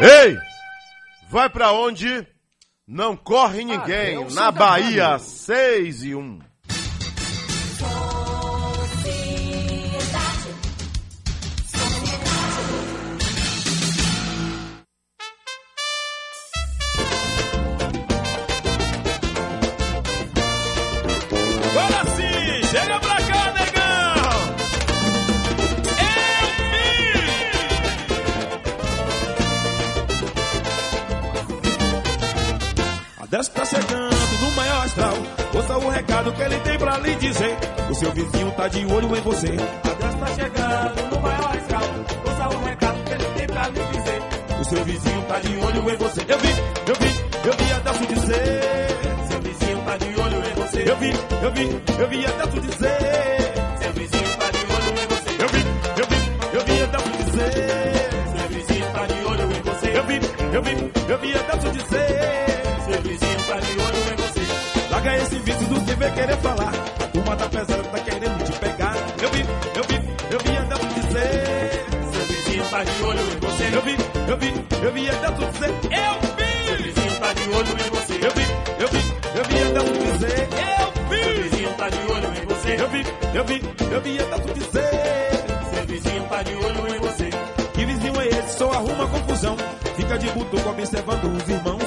Ei! Vai pra onde? Não corre ninguém. Adelson Na. Bahia, 6 e 1. Recado que ele tem pra lhe dizer. O seu vizinho tá de olho em você. A Deus tá chegando no maior astral. Ouça o recado que ele tem pra lhe dizer. O seu vizinho tá de olho em você. Eu vi, eu vi, eu vi a Deus dizer. Seu vizinho tá de olho em você. Eu vi, eu vi, eu vi a Deus dizer. Seu vizinho tá de olho em você. Eu vi, eu vi, eu vi a Deus dizer. Seu vizinho tá de olho em você. Eu vi, eu vi, eu vi a Deus dizer. Vem querer falar. A turma tá pesada, tá querendo te pegar. Eu vi, eu vi, eu vi a Deus dizer. Seu vizinho tá de olho em você. Eu vi, eu vi, eu vi a Deus dizer. Eu vi. Seu vizinho tá de olho em você. Eu vi, eu vi, eu vi a Deus dizer. Eu vi. Seu vizinho tá de olho em você. Eu vi, eu vi, eu vi a Deus dizer. Seu vizinho tá de olho em você. Que vizinho é esse? Só arruma confusão. Fica de butuco observando os irmãos.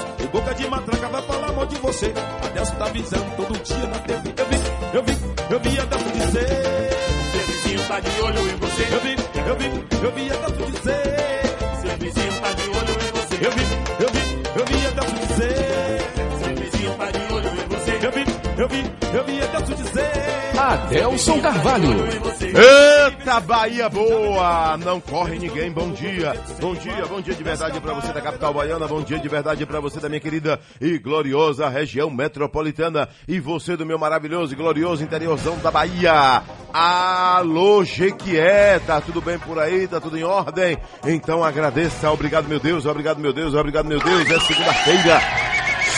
Você. A Deus tá avisando todo dia na TV. Eu vi, eu vi, eu vi a Deus dizer. Seu vizinho tá de olho em você. Eu vi, eu vi, eu vi a Deus dizer. Seu vizinho tá de olho em você. Eu vi, eu vi, eu vi a Deus dizer. Seu vizinho tá de olho em você. Eu vi, eu vi, eu vi a Deus dizer. Adelson Carvalho. Eita, Bahia boa! Não corre ninguém. Bom dia. Bom dia, bom dia de verdade pra você da capital baiana. Bom dia de verdade pra você da minha querida e gloriosa região metropolitana. E você do meu maravilhoso e glorioso interiorzão da Bahia. Alô, Jequié. Tá tudo bem por aí? Tá tudo em ordem? Então agradeça. Obrigado, meu Deus. Obrigado, meu Deus. Obrigado, meu Deus. É segunda-feira.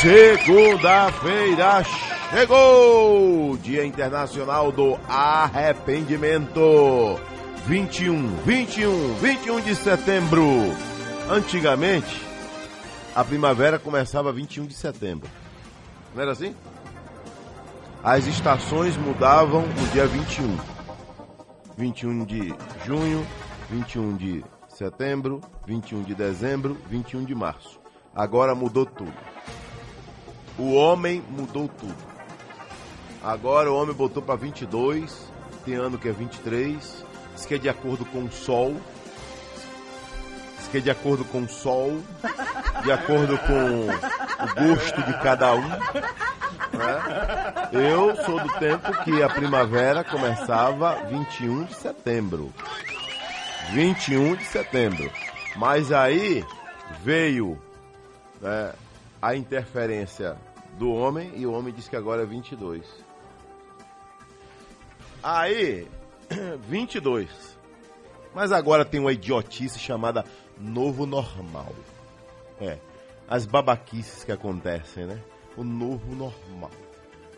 Segunda-feira chegou! Dia Internacional do Arrependimento. 21, 21, 21 de setembro. Antigamente, a primavera começava 21 de setembro. Não era assim? As estações mudavam no dia 21. 21 de junho, 21 de setembro, 21 de dezembro, 21 de março. Agora mudou tudo. O homem mudou tudo. Agora o homem botou para 22, tem ano que é 23, diz que é de acordo com o sol. Diz que é de acordo com o sol, de acordo com o gosto de cada um. né? Eu sou do tempo que a primavera começava 21 de setembro. 21 de setembro. Mas aí veio né, a interferência do homem e o homem disse que agora é 22. Aí, 22. Mas agora tem uma idiotice chamada novo normal. É, as babaquices que acontecem, né? O novo normal.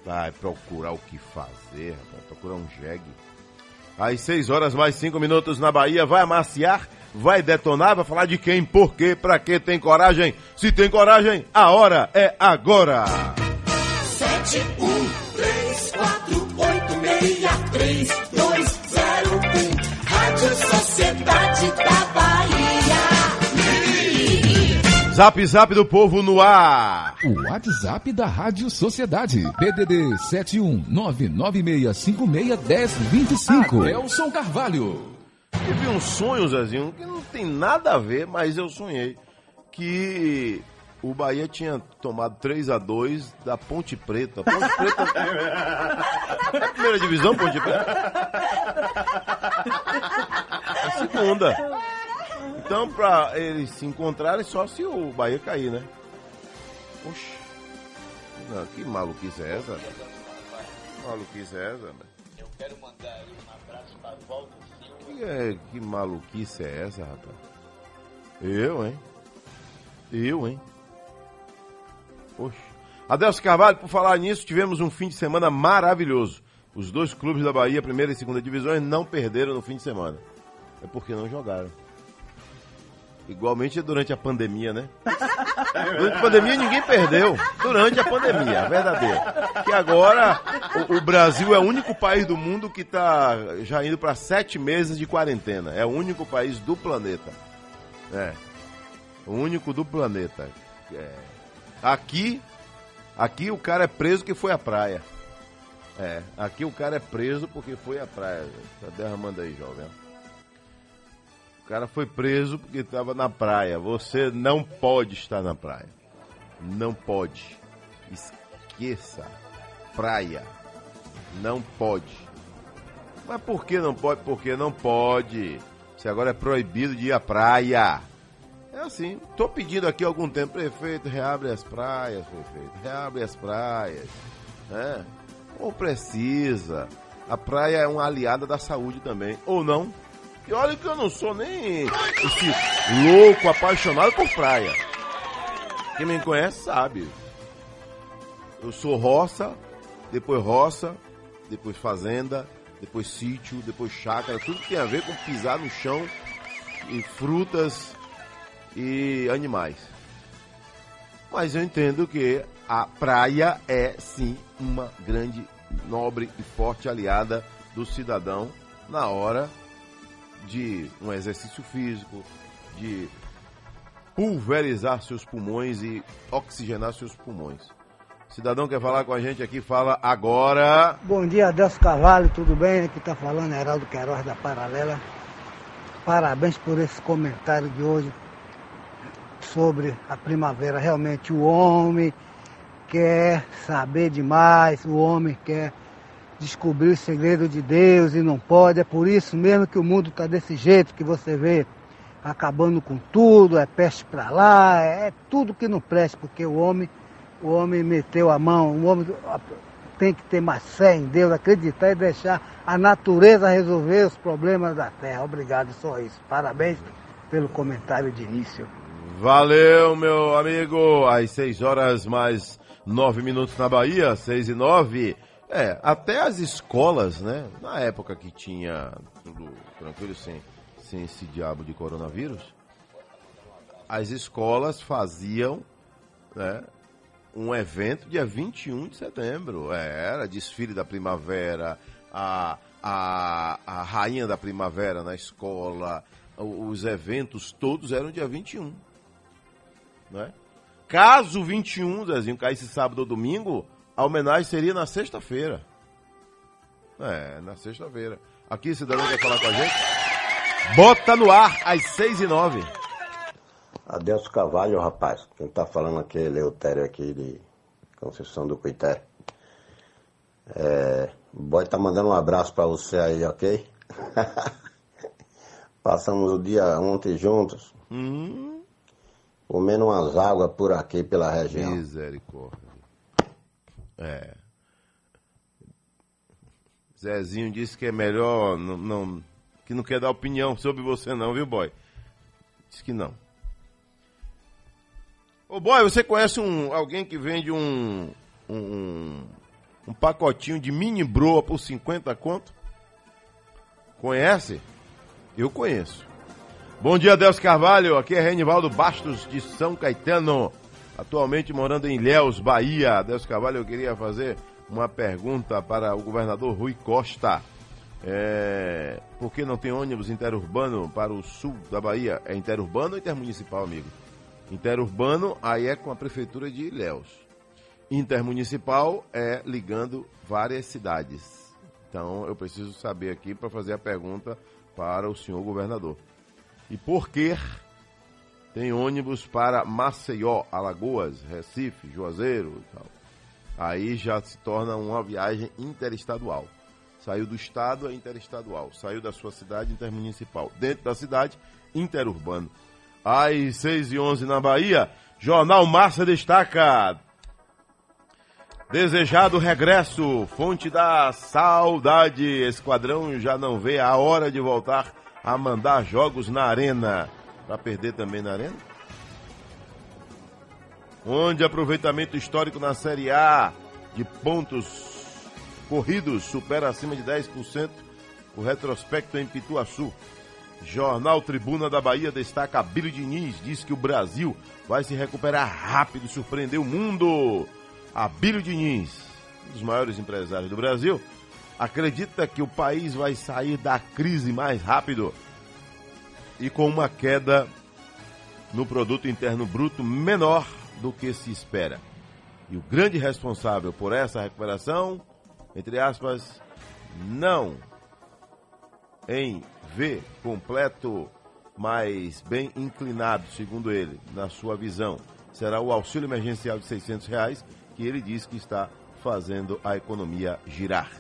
Vai procurar o que fazer, vai procurar um jegue. Às 6 horas mais 5 minutos na Bahia, vai amaciar, vai detonar, vai falar de quem, por quê, pra que tem coragem. Se tem coragem, a hora é agora. 7, 1. Sociedade da Bahia. Zap Zap do Povo no ar! O WhatsApp da Rádio Sociedade. PDD 71996561025. Adelson Carvalho. Tive um sonho, Zezinho, que não tem nada a ver, mas eu sonhei que o Bahia tinha tomado 3 a 2 da Ponte Preta. Ponte Preta. É a primeira divisão, Ponte Preta? Segunda. Então, pra eles se encontrarem, só se o Bahia cair, né? Oxi. Não, que maluquice é essa? Que maluquice é essa, velho? Eu quero mandar aí um abraço para Waldo Silva. Que, é, que maluquice é essa, rapaz? Eu, hein? Eu, hein? Poxa. Adelso Carvalho, por falar nisso, tivemos um fim de semana maravilhoso. Os dois clubes da Bahia, primeira e segunda divisões, não perderam no fim de semana. É porque não jogaram. Igualmente durante a pandemia, né? Durante a pandemia ninguém perdeu. Durante a pandemia, verdadeira. Que agora o, o Brasil é o único país do mundo que está já indo para sete meses de quarentena. É o único país do planeta. É. O único do planeta. É. Aqui, aqui o cara é preso que foi à praia. É, aqui o cara é preso porque foi à praia. Tá derramando aí, jovem. Cara foi preso porque estava na praia. Você não pode estar na praia. Não pode. Esqueça. Praia. Não pode. Mas por que não pode? Porque não pode. Você agora é proibido de ir à praia. É assim. Tô pedindo aqui há algum tempo, prefeito, reabre as praias, prefeito. Reabre as praias. Né? Ou precisa. A praia é uma aliada da saúde também. Ou não. E olha que eu não sou nem esse louco apaixonado por praia. Quem me conhece sabe. Eu sou roça, depois roça, depois fazenda, depois sítio, depois chácara, tudo que tem a ver com pisar no chão e frutas e animais. Mas eu entendo que a praia é sim uma grande, nobre e forte aliada do cidadão na hora de um exercício físico, de pulverizar seus pulmões e oxigenar seus pulmões. Cidadão quer falar com a gente aqui, fala agora. Bom dia, Adelso Carvalho, tudo bem? Aqui está falando Heraldo Queiroz da Paralela. Parabéns por esse comentário de hoje sobre a primavera. Realmente o homem quer saber demais, o homem quer descobrir o segredo de Deus e não pode. É por isso mesmo que o mundo está desse jeito que você vê acabando com tudo, é peste para lá, é tudo que não presta, porque o homem, o homem meteu a mão, o homem tem que ter mais fé em Deus, acreditar e deixar a natureza resolver os problemas da terra. Obrigado, só isso. Parabéns pelo comentário de início. Valeu, meu amigo. Às 6 horas mais 9 minutos na Bahia, 6 e 9. É, até as escolas, né? Na época que tinha tudo tranquilo, sem, sem esse diabo de coronavírus, as escolas faziam né, um evento dia 21 de setembro. É, era desfile da primavera, a, a, a rainha da primavera na escola, os eventos todos eram dia 21. Né? Caso 21, Zezinho, caísse sábado ou domingo, a homenagem seria na sexta-feira. É, na sexta-feira. Aqui, cidadão quer falar com a gente? Bota no ar, às seis e nove. Adelso Carvalho, rapaz. Quem tá falando aqui é Leutério aqui de Conceição do Coité. É, o boy tá mandando um abraço pra você aí, ok? Passamos o dia ontem juntos. Hum, Comendo umas águas por aqui pela região. misericórdia. É. Zezinho disse que é melhor não, não- que não quer dar opinião sobre você não, viu, boy? Diz que não. Ô, boy, você conhece um alguém que vende um um, um pacotinho de mini broa por 50 conto? Conhece? Eu conheço. Bom dia, Deus Carvalho. Aqui é Renivaldo Bastos de São Caetano. Atualmente morando em Ilhéus, Bahia. Deus Carvalho, eu queria fazer uma pergunta para o governador Rui Costa. É, por que não tem ônibus interurbano para o sul da Bahia? É interurbano ou intermunicipal, amigo? Interurbano, aí é com a prefeitura de Ilhéus. Intermunicipal é ligando várias cidades. Então eu preciso saber aqui para fazer a pergunta para o senhor governador. E por que tem ônibus para Maceió, Alagoas, Recife, Juazeiro e tal? Aí já se torna uma viagem interestadual. Saiu do estado é interestadual. Saiu da sua cidade intermunicipal. Dentro da cidade, interurbano. Às 6 e 11 na Bahia, Jornal Massa destaca. Desejado regresso, fonte da saudade. Esquadrão já não vê a hora de voltar a mandar jogos na arena. Para perder também na arena? Onde aproveitamento histórico na Série A de pontos corridos supera acima de 10% o retrospecto em Pituaçu. Jornal Tribuna da Bahia destaca Abílio Diniz, diz que o Brasil vai se recuperar rápido surpreender o mundo. Abílio Diniz, um dos maiores empresários do Brasil, acredita que o país vai sair da crise mais rápido e com uma queda no produto interno bruto menor do que se espera. E o grande responsável por essa recuperação, entre aspas, não em V completo, mas bem inclinado, segundo ele, na sua visão, será o auxílio emergencial de 600 reais, que ele diz que está fazendo a economia girar.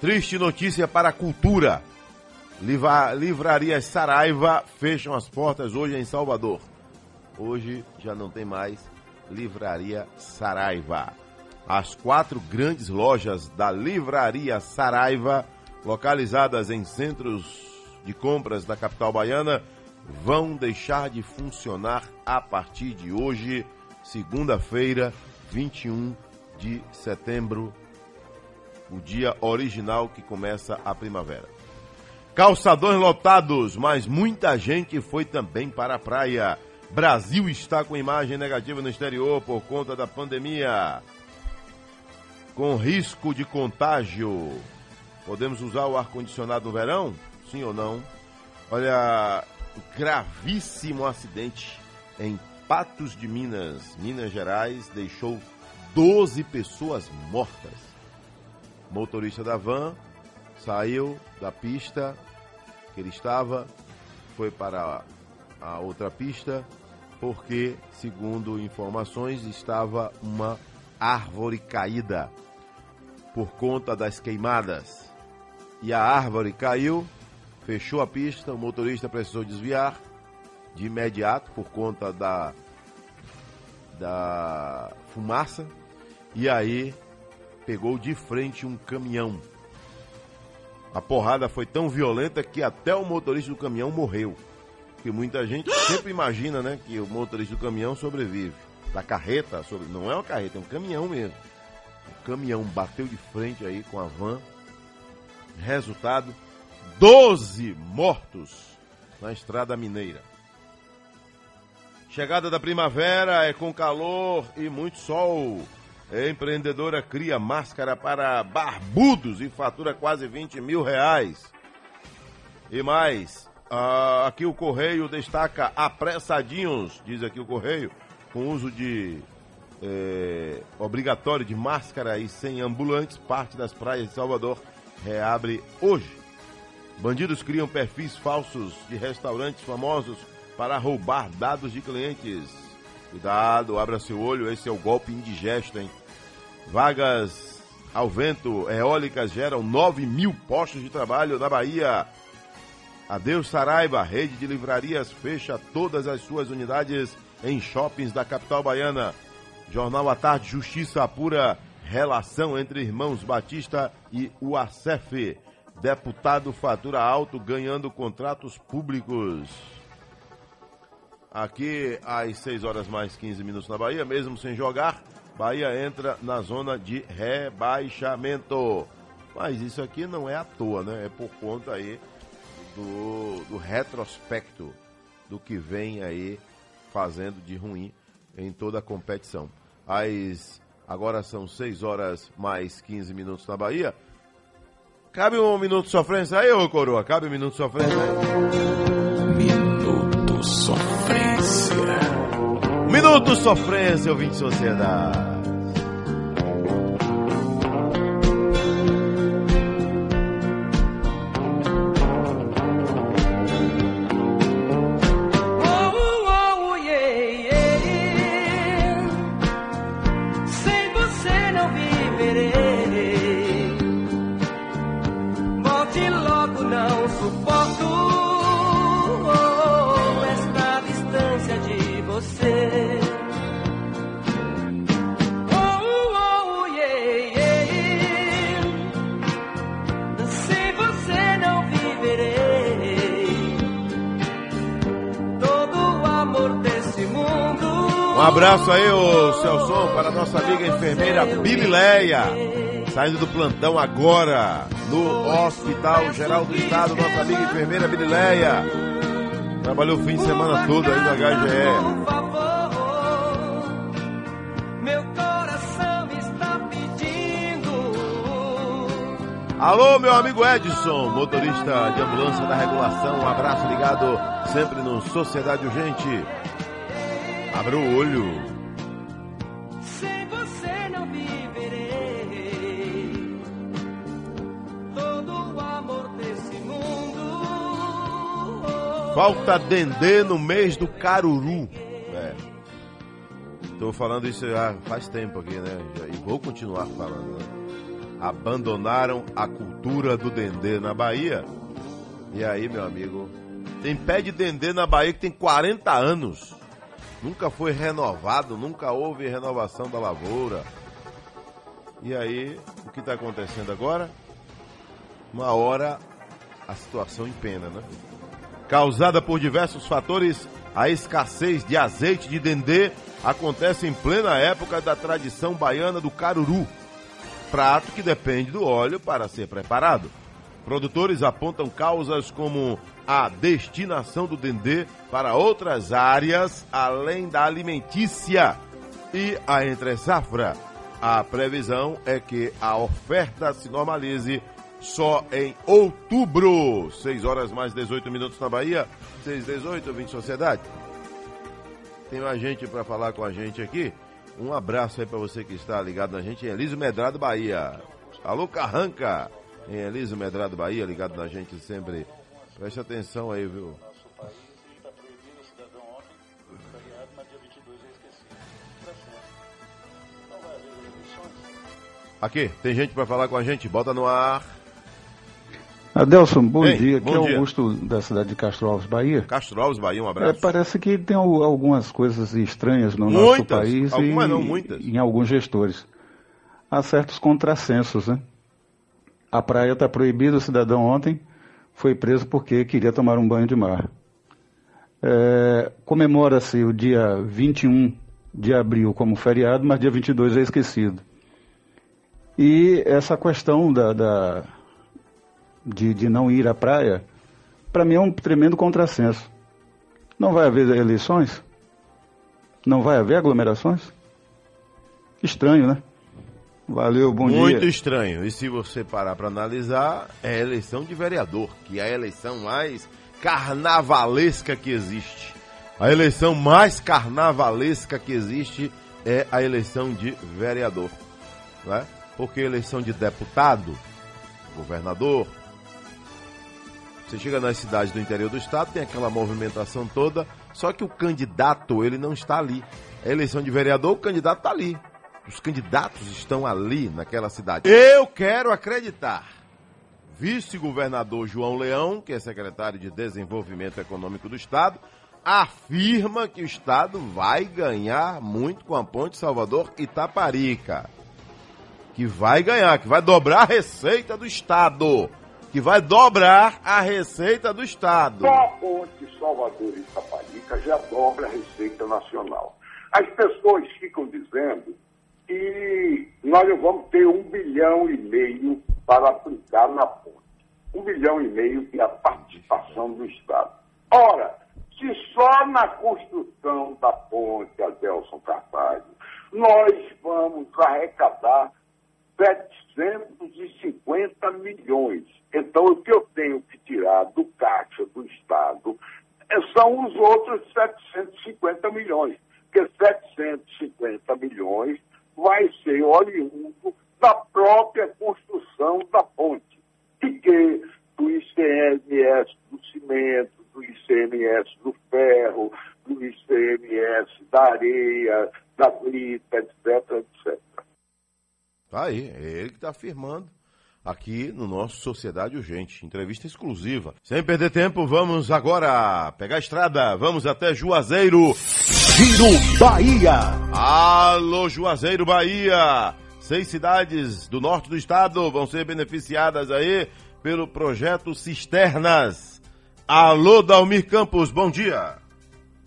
Triste notícia para a cultura. Livra, livrarias Saraiva fecham as portas hoje em Salvador. Hoje já não tem mais Livraria Saraiva. As quatro grandes lojas da Livraria Saraiva, localizadas em centros de compras da capital baiana, vão deixar de funcionar a partir de hoje, segunda-feira, 21 de setembro, o dia original que começa a primavera. Calçadões lotados, mas muita gente foi também para a praia. Brasil está com imagem negativa no exterior por conta da pandemia. Com risco de contágio. Podemos usar o ar-condicionado no verão? Sim ou não? Olha, gravíssimo acidente em Patos de Minas, Minas Gerais, deixou 12 pessoas mortas. Motorista da van saiu da pista que ele estava, foi para a outra pista, porque, segundo informações, estava uma árvore caída por conta das queimadas. E a árvore caiu, fechou a pista, o motorista precisou desviar de imediato por conta da, da fumaça, e aí pegou de frente um caminhão. A porrada foi tão violenta que até o motorista do caminhão morreu. Porque muita gente sempre imagina, né, que o motorista do caminhão sobrevive. Da carreta, sobre... não é uma carreta, é um caminhão mesmo. O caminhão bateu de frente aí com a van. Resultado: 12 mortos na estrada mineira. Chegada da primavera é com calor e muito sol. Empreendedora cria máscara para barbudos e fatura quase 20 mil reais. E mais, ah, aqui o Correio destaca apressadinhos, diz aqui o Correio, com uso de eh, obrigatório de máscara e sem ambulantes, parte das praias de Salvador reabre hoje. Bandidos criam perfis falsos de restaurantes famosos para roubar dados de clientes. Cuidado, abra seu olho, esse é o golpe indigesto, hein? Vagas ao vento eólicas geram 9 mil postos de trabalho na Bahia. Adeus Saraiva, rede de livrarias fecha todas as suas unidades em shoppings da capital baiana. Jornal à Tarde, Justiça apura relação entre irmãos Batista e o ACEF. Deputado fatura alto ganhando contratos públicos. Aqui às 6 horas mais 15 minutos na Bahia, mesmo sem jogar, Bahia entra na zona de rebaixamento. Mas isso aqui não é à toa, né? É por conta aí do, do retrospecto do que vem aí fazendo de ruim em toda a competição. As, agora são 6 horas mais 15 minutos na Bahia. Cabe um minuto de sofrência aí, ô coroa? Cabe um minuto de sofrência aí? Minuto Sofrência. Minuto sofrência, ouvinte de sociedade. Abraço aí, ô Celson, para a nossa amiga enfermeira Bilileia, saindo do plantão agora, no Hospital Geral do Estado, nossa amiga enfermeira Birileia. Trabalhou o fim de semana todo aí no HGE. Por favor, meu coração está pedindo. Alô, meu amigo Edson, motorista de ambulância da regulação. Um abraço ligado sempre no Sociedade Urgente. Abra o olho. Sem você não viverei. Todo o amor desse mundo. Falta Dendê no mês do Caruru. É. Tô falando isso já faz tempo aqui, né? E vou continuar falando. Né? Abandonaram a cultura do Dendê na Bahia. E aí, meu amigo, tem pé de Dendê na Bahia que tem 40 anos. Nunca foi renovado, nunca houve renovação da lavoura. E aí, o que está acontecendo agora? Uma hora a situação empena, né? Causada por diversos fatores, a escassez de azeite de dendê acontece em plena época da tradição baiana do caruru, prato que depende do óleo para ser preparado. Produtores apontam causas como a destinação do dendê para outras áreas além da alimentícia e a entre-safra. A previsão é que a oferta se normalize só em outubro. 6 horas mais 18 minutos na Bahia. 6, 18, 20 Sociedade. Tem mais gente para falar com a gente aqui. Um abraço aí para você que está ligado na gente Elísio Medrado, Bahia. Alô, Carranca! Em Elísio Medrado, Bahia, ligado na gente sempre. Preste atenção aí, viu? Nosso país está proibido o cidadão ontem, feriado, mas dia 22 é esquecido. Para sempre. Não vai haver eleições. Aqui, tem gente para falar com a gente. Bota no ar. Adelson, bom Ei, dia. bom Aqui é dia. Augusto da cidade de Castro Alves, Bahia. Castro Alves, Bahia, um É, abraço. parece que tem al- algumas coisas estranhas no nosso Muitas, país algumas e não, muitas. em alguns gestores. Há certos contrassensos, né? A praia está proibida, o cidadão ontem foi preso porque queria tomar um banho de mar. É, Comemora-se o dia 21 de abril como feriado, mas dia 22 é esquecido. E essa questão da, da- de, de não ir à praia, para mim é um tremendo contrassenso. Não vai haver eleições? Não vai haver aglomerações? Estranho, né? Valeu, bom Muito dia. estranho. E se você parar para analisar, é a eleição de vereador, que é a eleição mais carnavalesca que existe. A eleição mais carnavalesca que existe é a eleição de vereador. Né? Porque eleição de deputado, governador, você chega nas cidades do interior do estado, tem aquela movimentação toda, só que o candidato, ele não está ali. A eleição de vereador, o candidato está ali. Os candidatos estão ali naquela cidade. Eu quero acreditar. Vice-governador João Leão, que é secretário de Desenvolvimento Econômico do Estado, afirma que o Estado vai ganhar muito com a ponte Salvador-Itaparica. Que vai ganhar, que vai dobrar a receita do Estado. Que vai dobrar a receita do Estado. Só a ponte Salvador e Itaparica já dobra a Receita Nacional. As pessoas ficam dizendo que nós vamos ter um bilhão e meio para aplicar na ponte. Um bilhão e meio que é a participação do Estado. Ora, se só na construção da ponte Adelson Carvalho nós vamos arrecadar 750 milhões. Então, o que eu tenho que tirar do caixa do Estado eh, são os outros 750 milhões. Porque 750 milhões vai ser oriundo da própria construção da ponte. E que do ICMS do cimento, do ICMS do ferro, do ICMS da areia, da brita, etc, etc. Tá aí, é ele que está afirmando aqui no nosso Sociedade Urgente. Entrevista exclusiva. Sem perder tempo, vamos agora pegar a estrada. Vamos até Juazeiro. Giro Bahia. Alô, Juazeiro, Bahia. Seis cidades do norte do estado vão ser beneficiadas aí pelo projeto Cisternas. Alô, Dalmir Campos, bom dia.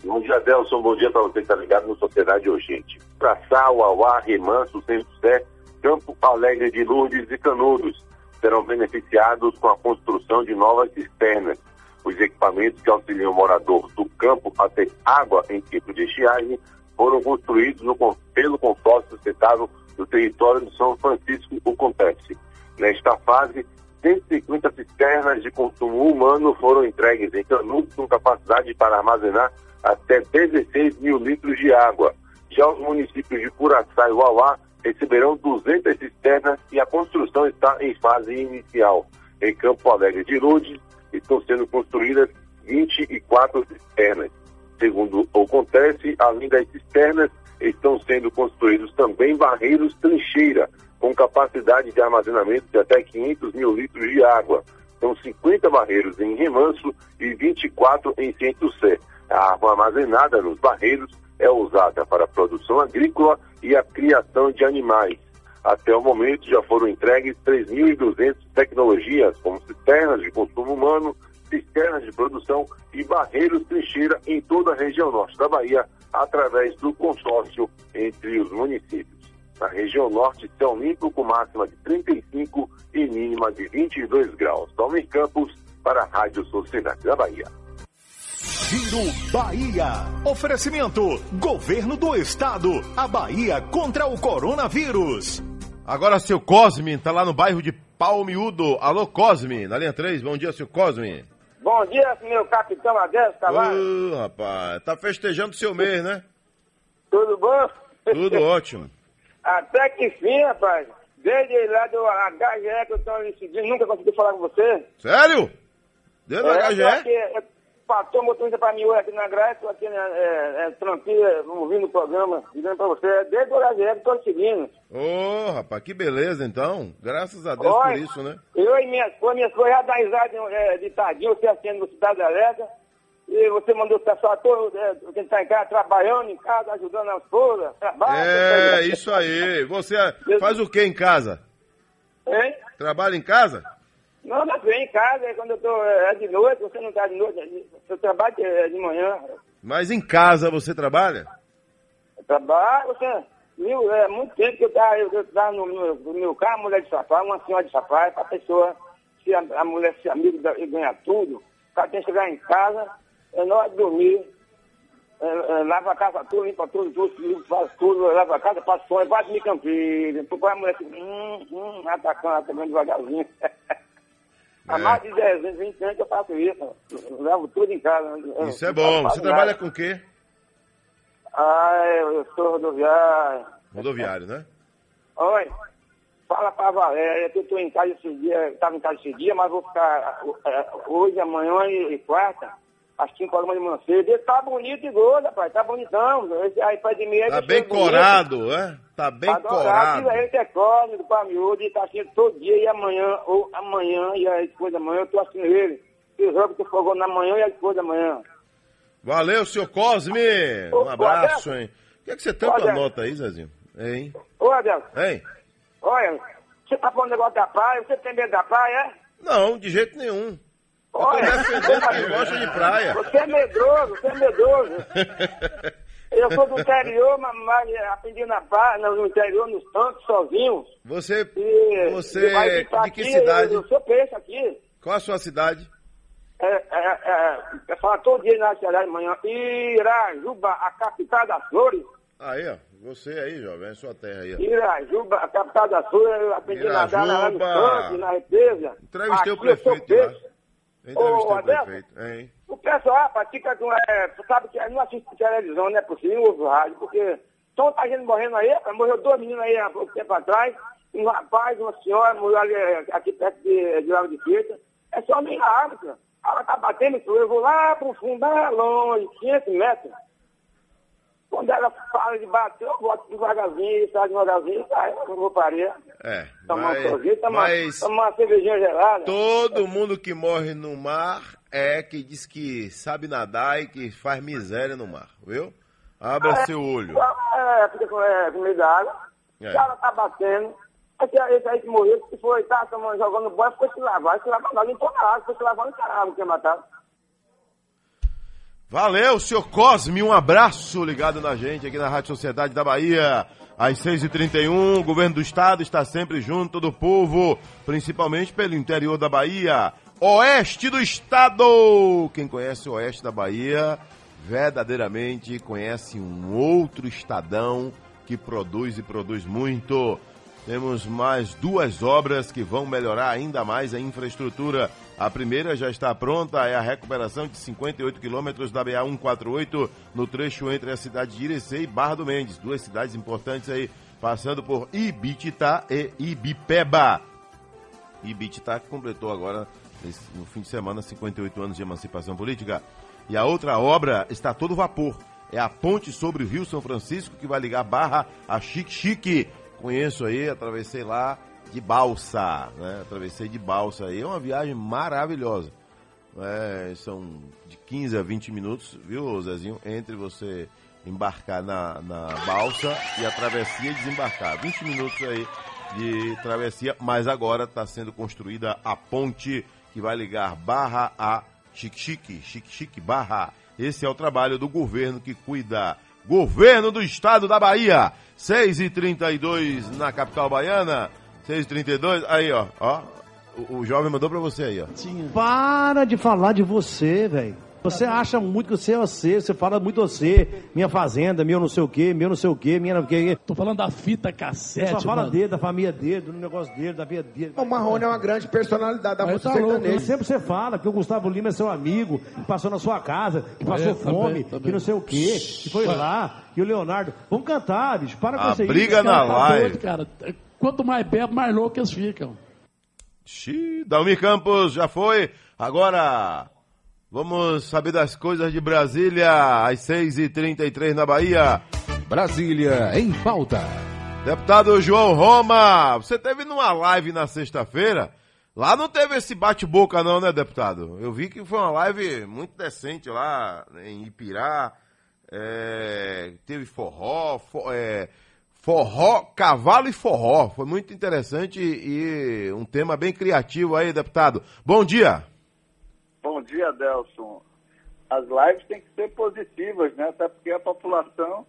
Bom dia, Delson. Bom dia para você que está ligado no Sociedade Urgente. Praçal, Auá, Remanso, Sem José, Campo Alegre de Lourdes e Canudos. serão beneficiados com a construção de novas cisternas. Os equipamentos que auxiliam o morador do campo a ter água em tempo de estiagem foram construídos no, pelo consórcio sustentável do território de São Francisco, o Conteste. Nesta fase, 150 cisternas de consumo humano foram entregues em canudos com capacidade para armazenar até 16 mil litros de água. Já os municípios de Curaçá e Uauá receberão 200 cisternas e a construção está em fase inicial. Em Campo Alegre de Lourdes, estão sendo construídas 24 cisternas. Segundo o Acontece, além das cisternas, estão sendo construídos também barreiros trincheira, com capacidade de armazenamento de até 500 mil litros de água. São 50 barreiros em remanso e 24 em centro-sé. A água armazenada nos barreiros é usada para a produção agrícola e a criação de animais. Até o momento já foram entregues 3.200 tecnologias, como cisternas de consumo humano, cisternas de produção e barreiros trincheira em toda a região norte da Bahia, através do consórcio entre os municípios. Na região norte, céu limpo com máxima de 35 e mínima de 22 graus. Tomem Campos para a Rádio Sociedade da Bahia. Giro Bahia. Oferecimento: Governo do Estado. A Bahia contra o coronavírus. Agora, seu Cosme, tá lá no bairro de Palmiúdo. Alô, Cosme, na linha 3. Bom dia, seu Cosme. Bom dia, meu capitão Adelso Tavares. Ô, rapaz, tá festejando o seu mês, né? Tudo bom? Tudo ótimo. Até que fim, rapaz. Desde lá do HGE que eu tô lhe seguindo, nunca consegui falar com você. Sério? Dentro da É, HGE? É, um motorista pra mim hoje aqui na Graça, tô aqui né, é, é, tranquilo, ouvindo o programa, dizendo pra você, desde o que tô lhe seguindo. Ô, rapaz, que beleza então. Graças a Deus Olha, por isso, né? Eu e minha esposa, minha esposa já dá risada é, de tardinho, você assistindo no Cidade Alerta. E você mandou o pessoal todo, é, quem tá em casa, trabalhando em casa, ajudando a esposa, trabalha. É, isso aí. Você faz o que em casa? Hein? Trabalha em casa? Não, não, eu em casa, é quando eu tô, é de noite, você não tá de noite, eu trabalho é, de manhã. Mas em casa você trabalha? Eu trabalho, você, viu, é muito tempo que eu tava, eu, eu tava no, meu- no meu carro, mulher de sapato, uma senhora de sapato, pra pessoa, se a, a mulher se amiga da- e ganhar tudo, o cara tem que chegar em casa, é na hora de dormir, é, é, lava a casa tudo, limpa tudo, tudo, faz tudo, lava a casa, passa fome, quase me campilha. Depois a mulher hum, hum, atacando, atacando devagarzinho. Há É. mais de 10 anos, 20 anos que eu faço isso. Eu levo tudo em casa. Eu Isso é bom. Você trabalha com o quê? Ah, eu sou rodoviário. Rodoviário, né? Oi, fala pra Valéria que eu tô em casa esse dia, estava em casa esse dia, mas vou ficar eh, hoje, amanhã e quarta, às 5 horas da manhã cedo. Ele tá bonito e gordo, rapaz, tá bonitão. Esse aí faz de mim. Tá bem corado, é? Tá bem corado. Diz a ele que é córneo do Palmiúdo e tá assistindo todo dia e amanhã, ou amanhã e a depois da manhã, eu tô assistindo ele. E jogo que fogou na manhã e a depois da manhã. Valeu, seu Cosme. Um abraço, hein? O que, é que você tanto anota aí, Zezinho? Hein? Ô, Adelson, Hein? olha, você tá falando negócio da praia, você tem medo da praia, é? Não, de jeito nenhum. Olha, gosta de praia. Você é medroso, você é medroso. Eu sou do interior, mas, aprendi na praia, no interior, nos tanques, sozinho. Você, E, você e pra de que aqui, cidade? Eu, eu sou peixe aqui. Qual a sua cidade? É, é, é, eu falo todo dia na cidade de manhã. Irajuba, a capital das flores. Aí, ó. Você aí, jovem, é sua terra aí, ó. Irajuba, a capital das flores. Eu aprendi a nadar lá no Irajuba. tanque, na represa. Entrevistei o Aqui eu sou prefeito lá. peixe. Eu entrevistei Ô, o Adelson, prefeito, hein? O pessoal pratica. É, sabe que não assiste televisão, não é possível, ouve rádio, porque tanta gente morrendo aí, morreu dois meninos aí há pouco tempo atrás, um rapaz, uma senhora, morreu ali, é, aqui perto de, de Lago de Fita. É só água, cara. A água tá batendo, então eu vou lá pro fundo, lá longe, 500 metros. Quando ela fala de bater, eu volto devagarzinho, sai devagarzinho, sai, eu vou parir. É, Tomar um mas, sorvete, tomar, mas tomar uma cervejinha gelada. todo mundo que morre no mar é que diz que sabe nadar e que faz miséria no mar, viu? Abra É, seu olho. É, fica com, é, com medo da água. É. O cara tá batendo. Esse, esse aí que morreu, que foi, tá tomando, jogando bola, foi se lavar. Se lavar, não limpou na água, foi se lavar, não água, tinha matado. Valeu, senhor Cosme, um abraço ligado na gente aqui na Rádio Sociedade da Bahia. Às 6h31, o governo do estado está sempre junto do povo, principalmente pelo interior da Bahia. Oeste do estado! Quem conhece o oeste da Bahia, verdadeiramente conhece um outro estadão que produz e produz muito. Temos mais duas obras que vão melhorar ainda mais a infraestrutura. A primeira já está pronta, é a recuperação de 58 quilômetros da BA 148 no trecho entre a cidade de Irecê e Barra do Mendes. Duas cidades importantes aí, passando por Ibititá e Ibipeba. Ibititá que completou agora, no fim de semana, 58 anos de emancipação política. E a outra obra está todo vapor. É a ponte sobre o Rio São Francisco que vai ligar Barra a Chique Chique conheço aí, atravessei lá de balsa, né? Atravessei de balsa aí, é uma viagem maravilhosa. É, são de 15 a 20 minutos, viu, Zezinho? Entre você embarcar na, na balsa e a travessia e desembarcar. 20 minutos aí de travessia, mas agora está sendo construída a ponte que vai ligar Barra a Chique-Chique, Chique-Chique Barra. Esse é o trabalho do governo que cuida. Governo do Estado da Bahia. 6h32 na capital baiana. 6h32. Aí, ó. ó o, o jovem mandou pra você aí, ó. Para de falar de você, velho. Você acha muito que você é você, você fala muito você, minha fazenda, meu não sei o quê, meu não sei o quê, minha não sei o quê. Tô falando da fita cassete, Você só fala mano. dele, da família dele, do negócio dele, da vida dele. O Marrone é uma grande personalidade da Mas música tá sertaneja. sempre você fala que o Gustavo Lima é seu amigo, que passou na sua casa, que passou É, fome, também. que não sei o quê, que foi lá, que o Leonardo. Vamos cantar, bicho, para com A isso aí. briga na tá live. doido, Cara, quanto mais bebe, mais louco eles ficam. Xiii, Dalmir Campos já foi. Agora vamos saber das coisas de Brasília, às 6h33 na Bahia. Brasília em pauta. Deputado João Roma, você teve numa live na sexta-feira. Lá não teve esse bate-boca, não, né, deputado? Eu vi que foi uma live muito decente lá em Ipirá. É, teve forró, fo- é, forró, cavalo e forró. Foi muito interessante e, um tema bem criativo aí, deputado. Bom dia. Bom dia, Delson. As lives têm que ser positivas, né? Até porque a população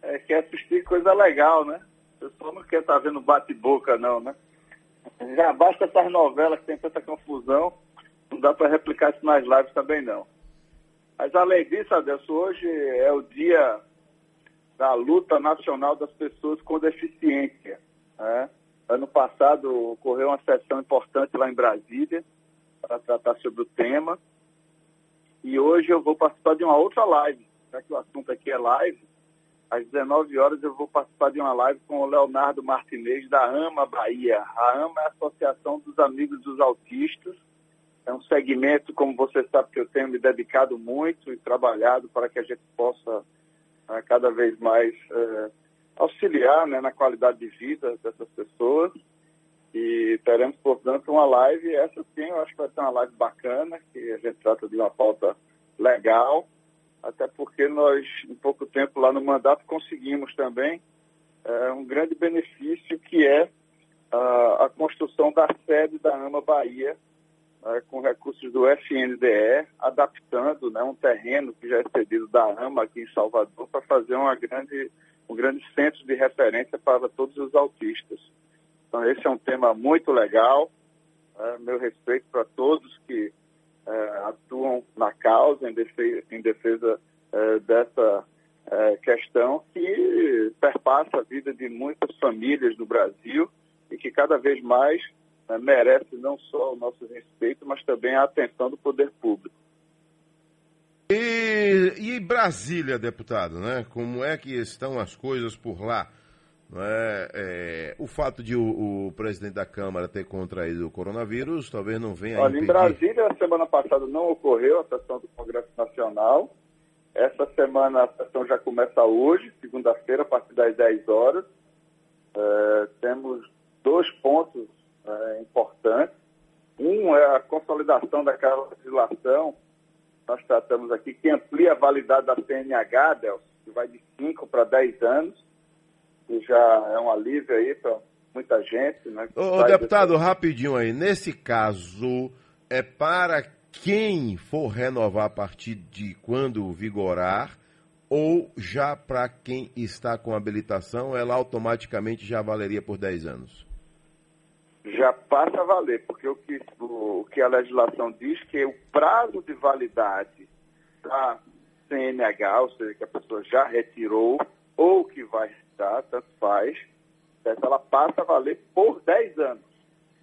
eh, quer assistir coisa legal, né? O pessoal não quer estar vendo bate-boca, não, né? Já basta essas novelas que tem tanta confusão, não dá para replicar isso nas lives também, não. Mas além disso, Adelson, hoje é o dia da luta nacional das pessoas com deficiência. né? Ano passado ocorreu uma sessão importante lá em Brasília para tratar sobre o tema. E hoje eu vou participar de uma outra live, já que o assunto aqui é live. Às 19 horas eu vou participar de uma live com o Leonardo Martinez da AMA Bahia. A AMA é a Associação dos Amigos dos Autistas. É um segmento, como você sabe, que eu tenho me dedicado muito e trabalhado para que a gente possa cada vez mais eh, auxiliar né, na qualidade de vida dessas pessoas. E teremos, portanto, uma live. Essa sim, eu acho que vai ser uma live bacana, que a gente trata de uma pauta legal, até porque nós, em pouco tempo lá no mandato, conseguimos também eh, um grande benefício que é ah, a construção da sede da AMA Bahia, eh, com recursos do FNDE, adaptando né, um terreno que já é cedido da AMA aqui em Salvador para fazer uma grande, um grande centro de referência para todos os autistas. Então, esse é um tema muito legal. É, meu respeito para todos que é, atuam na causa, em defesa, em defesa é, dessa é, questão que perpassa a vida de muitas famílias no Brasil e que cada vez mais né, merece não só o nosso respeito, mas também a atenção do poder público. E, e Brasília, deputado, né? Como é que estão as coisas por lá? É, É, o fato de o, o presidente da Câmara ter contraído o coronavírus talvez não venha a Olha, em impedir. Brasília, a semana passada não ocorreu a sessão do Congresso Nacional. Essa semana a sessão já começa hoje, segunda-feira, a partir das 10 horas. É, temos dois pontos é, importantes. Um é a consolidação daquela legislação, nós tratamos aqui, que amplia a validade da CNH, Delcio, que vai de 5 para 10 anos, que já é um alívio aí para muita gente. Né, Ô, deputado, rapidinho aí. Nesse caso, é para quem for renovar a partir de quando vigorar, ou já para quem está com habilitação, ela automaticamente já valeria por 10 anos? Já passa a valer, porque o que, o, que a legislação diz que o prazo de validade da CNH, ou seja, que a pessoa já retirou ou que vai retirar, tanto faz, ela passa a valer por 10 anos.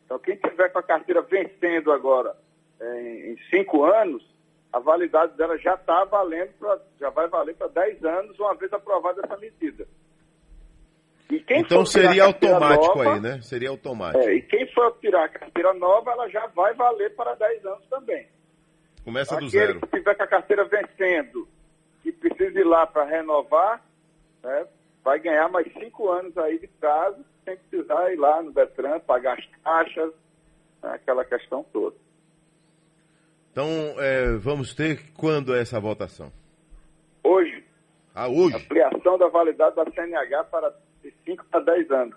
Então, quem tiver com a carteira vencendo agora eh, em 5 anos, a validade dela já está valendo, pra, já vai valer para 10 anos, uma vez aprovada essa medida. Então seria automático nova- aí, né? Seria automático. é, e quem for tirar a carteira nova, ela já vai valer para 10 anos também. Começa do Aquele zero. que tiver com a carteira vencendo e precisa ir lá para renovar, né, vai ganhar mais 5 anos aí de prazo, sem precisar ir lá no Detran, pagar as taxas, né, aquela questão toda. Então, é, vamos ter quando é essa votação? Hoje, Ah, hoje? ampliação da validade da CNH para 5 para 10 anos.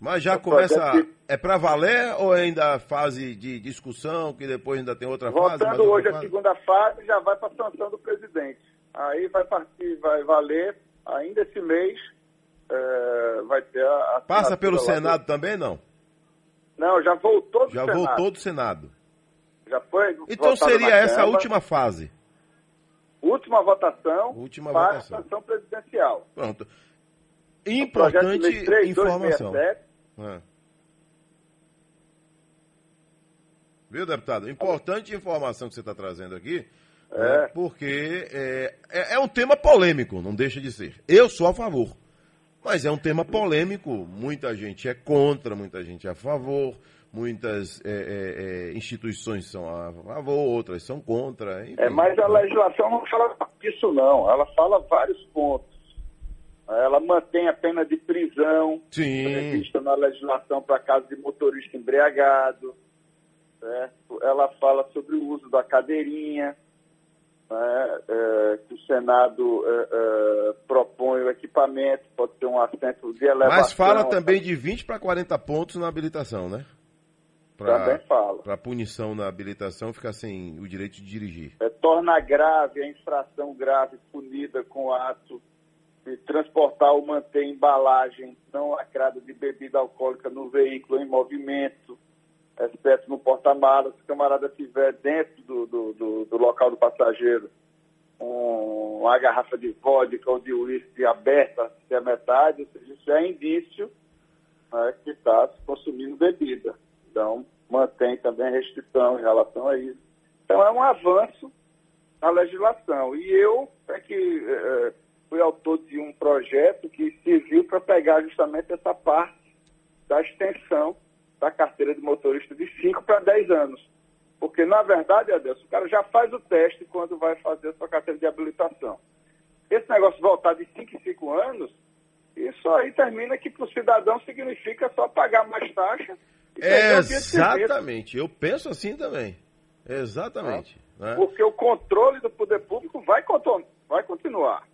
Mas já O começa. É para valer ou ainda a fase de discussão, que depois ainda tem outra fase? mais Votando outra hoje a fase? segunda fase, já vai para a sanção do presidente. Aí vai partir, vai valer, ainda esse mês, eh, vai ter a. Passa pelo Senado também, não? do- Não, já voltou do Já Senado. voltou do Senado. Já foi. Então seria essa a última fase. Última votação Última para votação. a sanção presidencial. Pronto. Importante lei 3267. informação. É. Viu, deputado? Importante informação que você está trazendo aqui, né, porque é, é- é um tema polêmico, não deixa de ser. Eu sou a favor, mas é um tema polêmico. Muita gente é contra, muita gente é a favor, muitas é, é, é, instituições são a favor, outras são contra. enfim. É, mas a legislação não fala disso não, ela fala vários pontos. Ela mantém a pena de prisão Sim. prevista na legislação para caso de motorista embriagado. certo? Ela fala sobre o uso da cadeirinha, né, é, que o Senado é, é, propõe o equipamento, pode ser um assento de elevação. Mas fala também de 20 para 40 pontos na habilitação, né? Também fala. Para punição na habilitação ficar sem o direito de dirigir. É, torna grave a infração grave punida com ato transportar ou manter embalagem não lacrada de bebida alcoólica no veículo em movimento, exceto no porta-malas. Se o camarada estiver dentro do, do, do- do local do passageiro um- uma garrafa de vodka ou de uísque aberta, se é metade, ou seja, isso é indício né, que está consumindo bebida. Então, mantém também restrição em relação a isso. Então, é um avanço na legislação. E eu é que eh, fui autor de um projeto que serviu para pegar justamente essa parte da extensão da carteira de motorista de 5 para 10 anos. Porque, na verdade, Adelson, o cara já faz o teste quando vai fazer a sua carteira de habilitação. Esse negócio voltar de 5 em 5 anos, isso aí termina que para o cidadão significa só pagar mais taxa e serviço. Exatamente. Eu penso assim também. Exatamente. né? Porque o controle do poder público vai, vai continuar.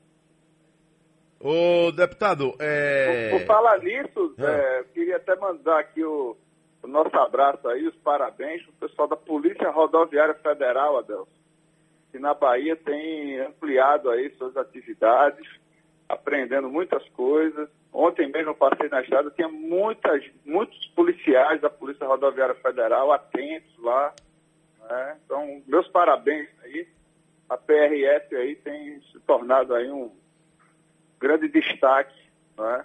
Ô, deputado, é... Por falar nisso, é, eu queria até mandar aqui o, o nosso abraço aí, os parabéns para o pessoal da Polícia Rodoviária Federal, Adelson, que na Bahia tem ampliado aí suas atividades, aprendendo muitas coisas. Ontem mesmo eu passei na estrada, tinha muitas, muitos policiais da Polícia Rodoviária Federal atentos lá. né? Então, meus parabéns aí. A PRF aí tem se tornado aí um grande destaque, né?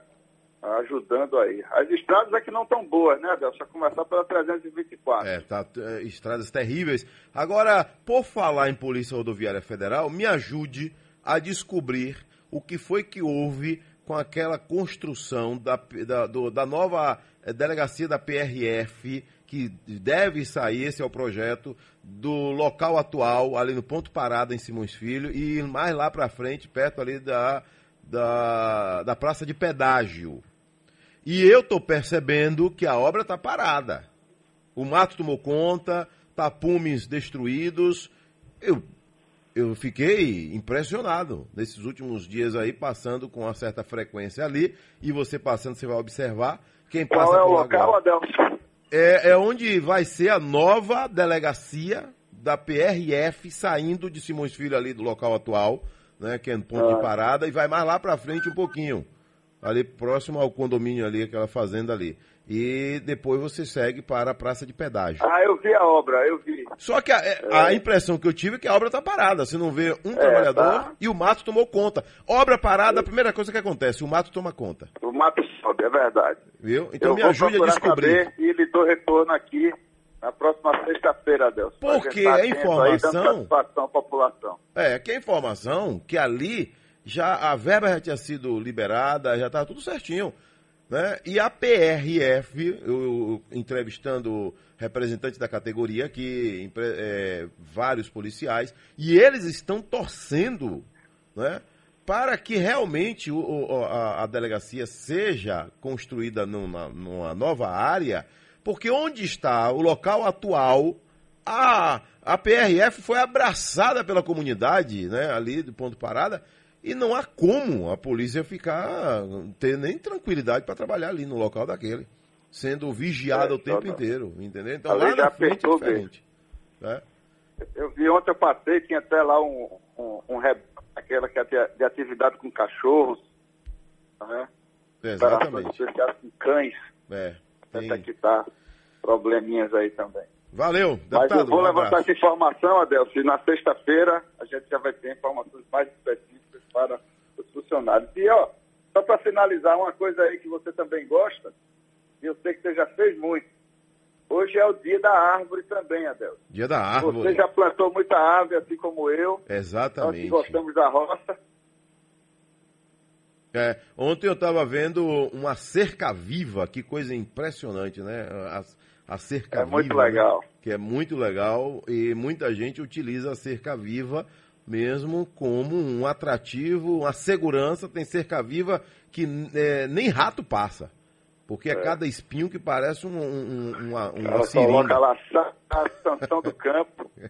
ajudando aí. As estradas aqui não tão boas, né, Adelson? Começar pela 324. É, tá, é, estradas terríveis. Agora, por falar em Polícia Rodoviária Federal, me ajude a descobrir o que foi que houve com aquela construção da, da, do- da nova eh, delegacia da PRF, que deve sair, esse é o projeto, do local atual, ali no ponto parada em Simões Filho, e mais lá para frente, perto ali da, da, da praça de pedágio. E eu estou percebendo que a obra está parada. O mato tomou conta, tapumes destruídos. Eu, eu fiquei impressionado nesses últimos dias aí, passando com uma certa frequência ali. E você passando, você vai observar. Quem passa Qual é o local. Adelson? É, é onde vai ser a nova delegacia da PRF saindo de Simões Filho ali do local atual, né, que é no ponto Ah. de parada, e vai mais lá pra frente um pouquinho. Ali próximo ao condomínio ali, aquela fazenda ali. E depois você segue para a praça de pedágio. Ah, eu vi a obra, eu vi. Só que a, é, a impressão que eu tive é que a obra está parada. Você não vê um trabalhador tá. e o mato tomou conta. Obra parada, a primeira coisa que acontece, o mato toma conta. O mato sobe, é verdade. Viu? Então eu me ajude a descobrir. saber e lhe dou retorno aqui na próxima sexta-feira, Adelson. pra Porque gente estar a Aí, informação- satisfação à população. É, que a informação que ali já a verba já tinha sido liberada, já estava tudo certinho. Né? E a PRF, eu, entrevistando representantes da categoria aqui, empre- é, vários policiais, e eles estão torcendo né, para que realmente o- a, a delegacia seja construída numa, numa nova área, porque onde está o local atual, a, a PRF foi abraçada pela comunidade, né, ali do ponto parada, e não há como a polícia ficar, ter nem tranquilidade para trabalhar ali no local daquele, sendo vigiada É, o tempo não. inteiro, entendeu? Então Ali lá já na frente é diferente. né? Eu vi ontem, eu passei, tinha até lá um, um, um aquela que é de, de atividade com cachorros, né? Exatamente. Especiais com cães, É, até que tá probleminhas aí também. Valeu, Mas deputado. eu vou um levantar essa informação, Adelso, e na sexta-feira a gente já vai ter informações mais específicas para os funcionários. E, ó, só para finalizar, uma coisa aí que você também gosta, e eu sei que você já fez muito. Hoje é o dia da árvore também, Adelso. Dia da árvore. Você já plantou muita árvore, assim como eu. Nós que Exatamente. gostamos da roça. É, ontem eu estava vendo uma cerca viva, que coisa impressionante, né? A, a cerca É viva. muito né? legal. Que é muito legal e muita gente utiliza a cerca viva mesmo como um atrativo, uma segurança. Tem cerca viva que é, nem rato passa. Porque é, cada espinho que parece um, um, uma, uma Ela seringa. coloca lá a sanção do campo.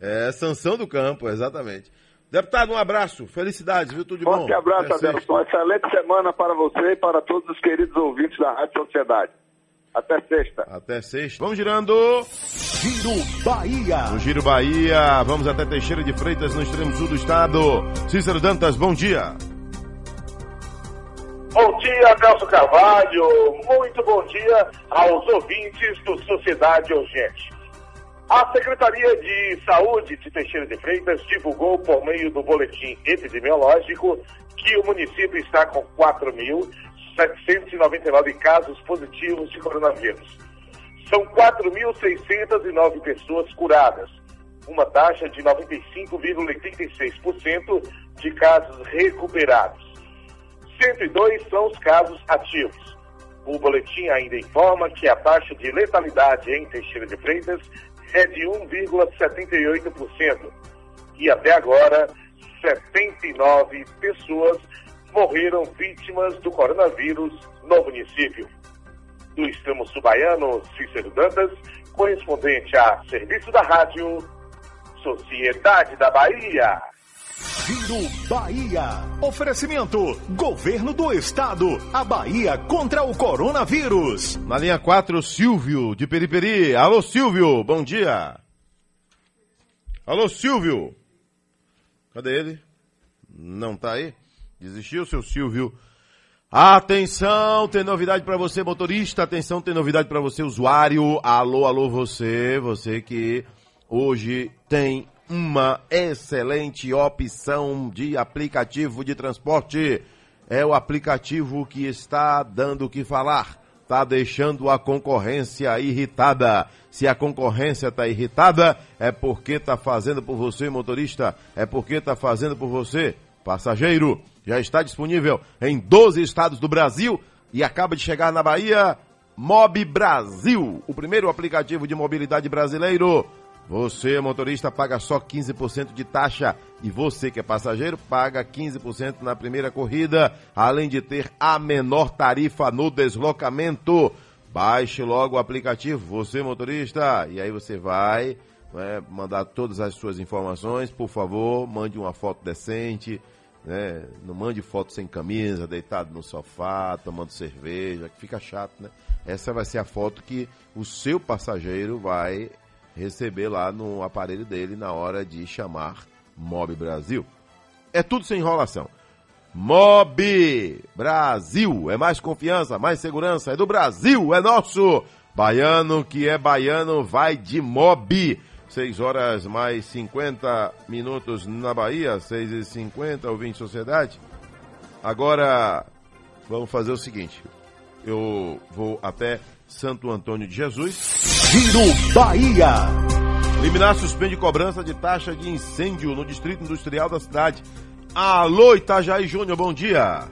É, sanção do campo, exatamente. Deputado, um abraço. Felicidades, viu? Tudo de bom. Forte abraço, Até Adelson. Uma excelente semana para você e para todos os queridos ouvintes da Rádio Sociedade. Até sexta. Até sexta. Vamos girando. Giro Bahia. No Giro Bahia, vamos até Teixeira de Freitas, no extremo sul do estado. Cícero Dantas, bom dia. Bom dia, Adelso Carvalho. Muito bom dia aos ouvintes do Sociedade Urgente. A Secretaria de Saúde de Teixeira de Freitas divulgou por meio do boletim epidemiológico que o município está com 4.799 casos positivos de coronavírus. São 4.609 pessoas curadas, uma taxa de 95,86% de casos recuperados. 102 são os casos ativos. O boletim ainda informa que a taxa de letalidade em Teixeira de Freitas é de 1,78%. E até agora, 79 pessoas morreram vítimas do coronavírus no município. Do extremo subaiano, Cícero Dantas, correspondente a Serviço da Rádio, Sociedade da Bahia. Giro Bahia. Oferecimento: Governo do Estado. A Bahia contra o coronavírus. Na linha 4, Silvio, de Periperi. Alô, Silvio, bom dia. Alô, Silvio. Cadê ele? Não tá aí? Desistiu, seu Silvio? Atenção, tem novidade para você, motorista. Atenção, tem novidade para você, usuário. Alô, alô, você, você que hoje tem uma excelente opção de aplicativo de transporte. É o aplicativo que está dando o que falar. Está deixando a concorrência irritada. Se a concorrência está irritada, é porque está fazendo por você, motorista. É porque está fazendo por você, passageiro. Já está disponível em 12 estados do Brasil e acaba de chegar na Bahia. Mob Brasil, o primeiro aplicativo de mobilidade brasileiro. Você, motorista, paga só 15% de taxa e você que é passageiro paga 15% na primeira corrida, além de ter a menor tarifa no deslocamento. Baixe logo o aplicativo, você motorista, e aí você vai né, mandar todas as suas informações. Por favor, mande uma foto decente, né? Não mande foto sem camisa, deitado no sofá, tomando cerveja, que fica chato, né? Essa vai ser a foto que o seu passageiro vai receber lá no aparelho dele na hora de chamar Mob Brasil. É tudo sem enrolação. Mob Brasil é mais confiança, mais segurança, é do Brasil, é nosso. Baiano que é baiano vai de Mob. 6 horas mais 50 minutos na Bahia, 6 e 50 ouvinte Sociedade. Agora vamos fazer o seguinte: eu vou até Santo Antônio de Jesus. Giro Bahia. Liminar suspende cobrança de taxa de incêndio no Distrito Industrial da cidade. Alô, Itajaí Júnior, bom dia.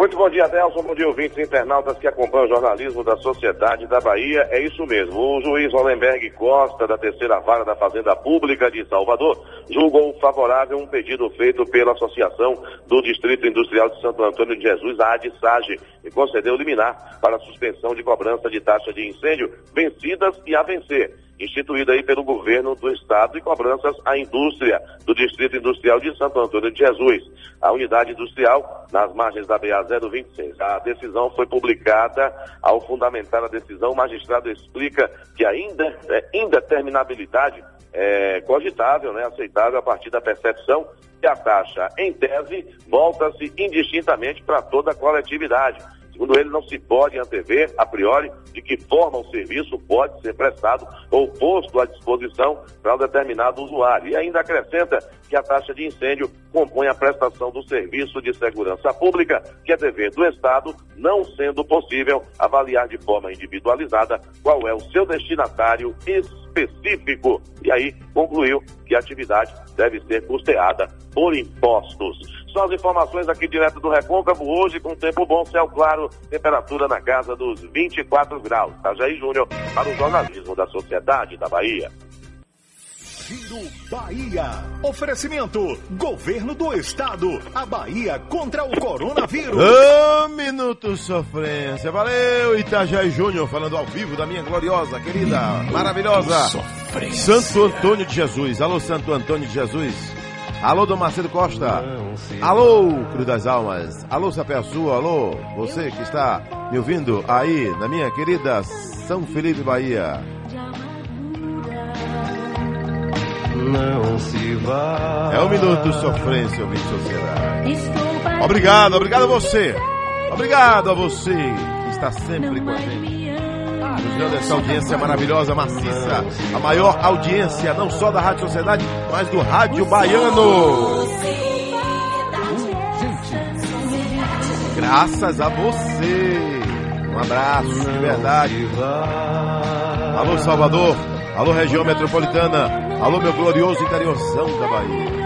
Muito bom dia, Nelson. Bom dia, ouvintes internautas que acompanham o jornalismo da Sociedade da Bahia. É isso mesmo. O juiz Hollenberg Costa, da terceira vara da Fazenda Pública de Salvador, julgou favorável um pedido feito pela Associação do Distrito Industrial de Santo Antônio de Jesus, a ADSAGE, e concedeu liminar para suspensão de cobrança de taxa de incêndio vencidas e a vencer instituída aí pelo governo do estado e cobranças à indústria do Distrito Industrial de Santo Antônio de Jesus, a unidade industrial nas margens da BA 026. A decisão foi publicada ao fundamentar a decisão, o magistrado explica que ainda é, indeterminabilidade é cogitável, né, aceitável a partir da percepção que a taxa, em tese, volta-se indistintamente para toda a coletividade Segundo ele, não se pode antever, a priori, de que forma o serviço pode ser prestado ou posto à disposição para um determinado usuário. E ainda acrescenta que a taxa de incêndio compõe a prestação do serviço de segurança pública, que é dever do Estado, não sendo possível avaliar de forma individualizada qual é o seu destinatário específico. E aí concluiu que a atividade deve ser custeada por impostos. São as informações aqui direto do Recôncavo, hoje com tempo bom, céu claro, temperatura na casa dos 24 graus. Tajaí Júnior, para o jornalismo da Sociedade da Bahia. Giro Bahia. Oferecimento: Governo do Estado. A Bahia contra o coronavírus. Ô, Minuto Sofrência. Valeu, Itajaí Júnior, falando ao vivo da minha gloriosa, querida, maravilhosa Santo Antônio de Jesus. Alô, Santo Antônio de Jesus. Alô, Dom Marcelo Costa. Alô, Cruz das Almas. Alô, Sapé Sul. Alô, você que está me ouvindo aí na minha querida São Felipe, Bahia. Não se vá. É um minuto sofrência, ouvinte sociedade. Obrigado, obrigado a você. Obrigado a você que está sempre com a gente. Nos essa audiência maravilhosa, maciça. A maior audiência, não só da Rádio Sociedade, mas do Rádio Baiano. Graças a você. Um abraço de verdade. Alô, Salvador. Alô, região metropolitana. Alô, meu glorioso interiorzão da Bahia.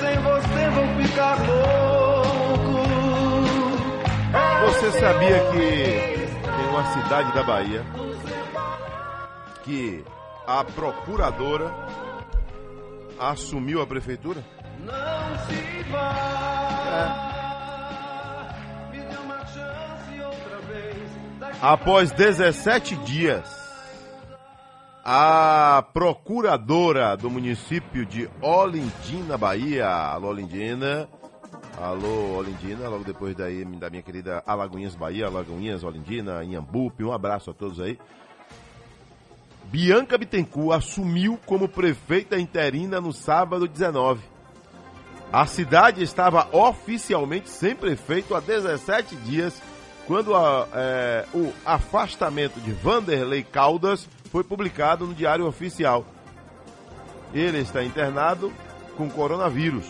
Sem você vou ficar louco. Você sabia que tem uma cidade da Bahia que a procuradora assumiu a prefeitura? Não se vá, me dê uma chance outra vez. Após 17 dias, a procuradora do município de Olindina, Bahia, alô Olindina, alô Olindina, logo depois daí da minha querida Alagoinhas, Bahia, Alagoinhas, Olindina, Inhambupe, um abraço a todos aí. Bianca Bittencourt assumiu como prefeita interina no sábado 19. A cidade estava oficialmente sem prefeito há 17 dias, quando a, é, o afastamento de Vanderlei Caldas foi publicado no Diário Oficial. Ele está internado com coronavírus.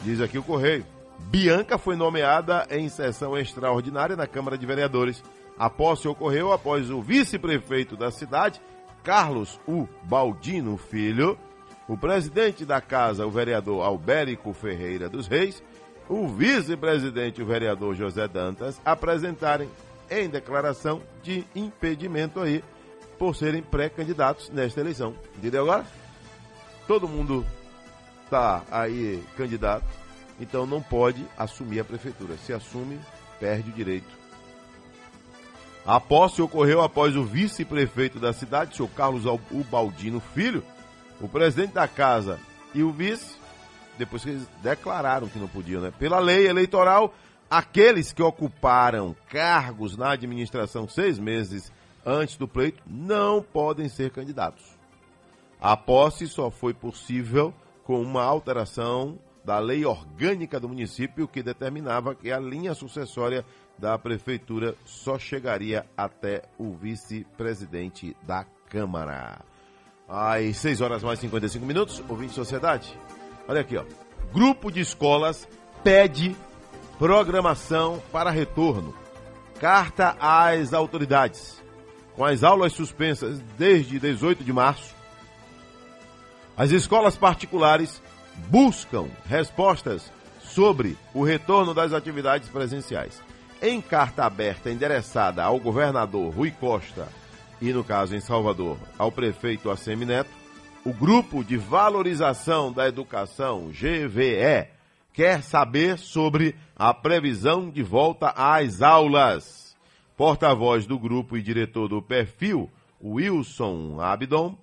Diz aqui o Correio. Bianca foi nomeada em sessão extraordinária na Câmara de Vereadores. A posse ocorreu após o vice-prefeito da cidade, Carlos U. Baldino Filho, o presidente da casa, o vereador Albérico Ferreira dos Reis, o vice-presidente, o vereador José Dantas, apresentarem em declaração de impedimento aí por serem pré-candidatos nesta eleição. Entendeu agora? Todo mundo está aí candidato, então não pode assumir a prefeitura. Se assume, perde o direito. A posse ocorreu após o vice-prefeito da cidade, senhor Carlos Ubaldino Filho, o presidente da casa e o vice depois que eles declararam que não podiam, né? Pela lei eleitoral, aqueles que ocuparam cargos na administração seis meses antes do pleito não podem ser candidatos. A posse só foi possível com uma alteração da lei orgânica do município que determinava que a linha sucessória da prefeitura só chegaria até o vice-presidente da Câmara. Às 6 horas mais 55 minutos, ouvinte Sociedade. Olha aqui, ó. Grupo de escolas pede programação para retorno. Carta às autoridades. Com as aulas suspensas desde 18 de março, as escolas particulares buscam respostas sobre o retorno das atividades presenciais. Em carta aberta endereçada ao governador Rui Costa e, no caso em Salvador, ao prefeito Assemi Neto, o Grupo de Valorização da Educação, GVE, quer saber sobre a previsão de volta às aulas. Porta-voz do grupo e diretor do perfil, Wilson Abdon,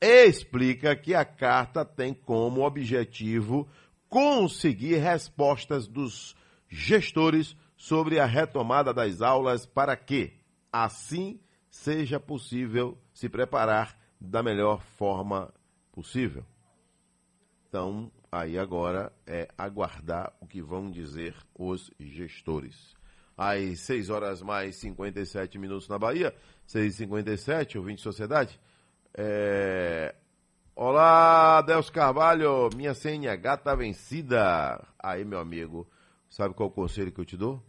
explica que a carta tem como objetivo conseguir respostas dos gestores sobre a retomada das aulas para que, assim, seja possível se preparar da melhor forma possível. Então, aí agora é aguardar o que vão dizer os gestores. Às 6 horas mais 57 minutos na Bahia, 6h57, ouvinte Sociedade. É... Olá, Deus Carvalho, minha CNH tá vencida. Aí, meu amigo, sabe qual é o conselho que eu te dou?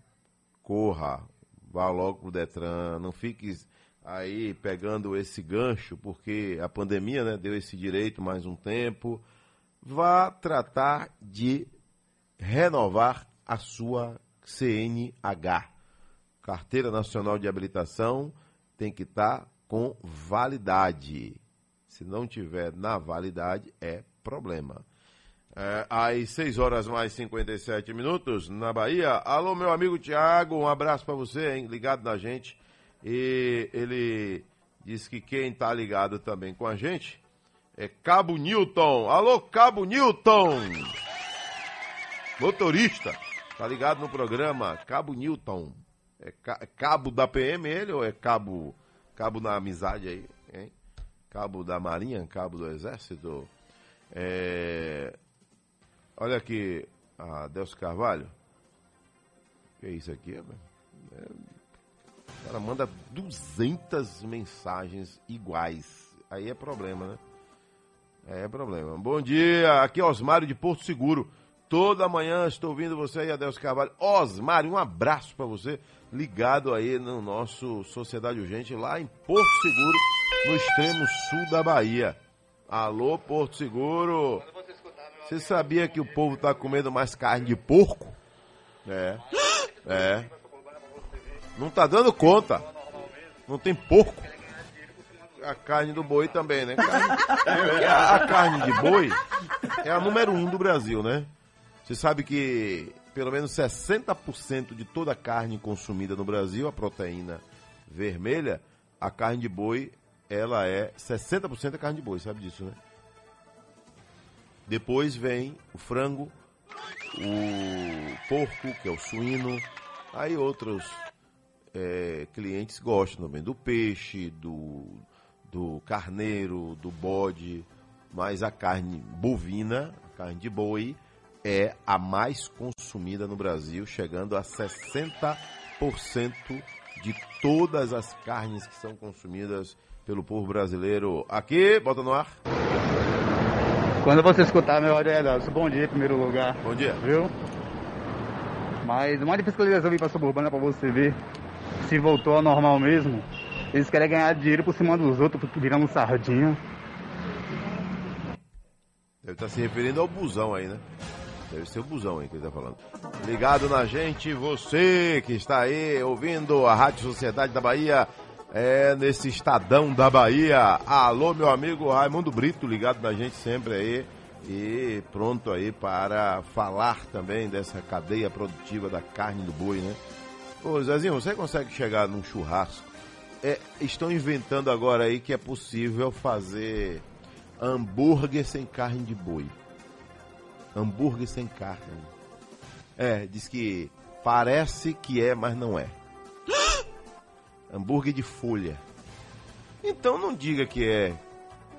Corra, vá logo pro Detran, não fique aí pegando esse gancho, porque a pandemia né, deu esse direito mais um tempo. Vá tratar de renovar a sua CNH. Carteira Nacional de Habilitação tem que estar tá com validade. Se não tiver na validade, é problema. É, às 6 horas mais 57 minutos, na Bahia. Alô, meu amigo Tiago, um abraço para você, hein? Ligado na gente. E ele disse que quem está ligado também com a gente é Cabo Newton. Alô, Cabo Newton! Motorista, tá ligado no programa Cabo Newton. É cabo da PM ele ou é cabo, cabo na amizade aí, hein? Cabo da Marinha, cabo do Exército. É... Olha aqui, a Delcio Carvalho. Que é isso aqui, velho? É... Cara manda 200 mensagens iguais. Aí é problema, né? É problema. Bom dia, aqui é Osmário de Porto Seguro. Toda manhã estou ouvindo você aí, Adelso Carvalho. Osmário, um abraço para você, ligado aí no nosso Sociedade Urgente, lá em Porto Seguro, no extremo sul da Bahia. Alô, Porto Seguro. Você sabia que o povo tá comendo mais carne de porco? É. É. Não tá dando conta. Não tem porco. A carne do boi também, né? Carne... A carne de boi é a número um do Brasil, né? Você sabe que pelo menos 60% de toda a carne consumida no Brasil, a proteína vermelha, a carne de boi, ela é 60% é carne de boi, sabe disso, né? Depois vem o frango, o porco, que é o suíno, aí outros é, clientes gostam também do peixe, do, do carneiro, do bode, mas a carne bovina, a carne de boi, é a mais consumida no Brasil, chegando a 60% de todas as carnes que são consumidas pelo povo brasileiro. Aqui, bota no ar. Quando você escutar meu áudio, bom dia em primeiro lugar. Bom dia. Viu? Mas uma eu resolvi para suburbana para você ver se voltou ao normal mesmo. Eles querem ganhar dinheiro por cima dos outros, virando sardinha. Deve estar se referindo ao busão aí, né? Deve ser o busão aí que ele está falando. Ligado na gente, você que está aí ouvindo a Rádio Sociedade da Bahia, é nesse Estadão da Bahia. Alô, meu amigo Raimundo Brito, ligado na gente sempre aí. E pronto aí para falar também dessa cadeia produtiva da carne do boi, né? Ô Zezinho, você consegue chegar num churrasco? É, estão inventando agora aí que é possível fazer hambúrguer sem carne de boi. Hambúrguer sem carne. É, diz que parece que é, mas não é. Hambúrguer de folha. Então não diga que é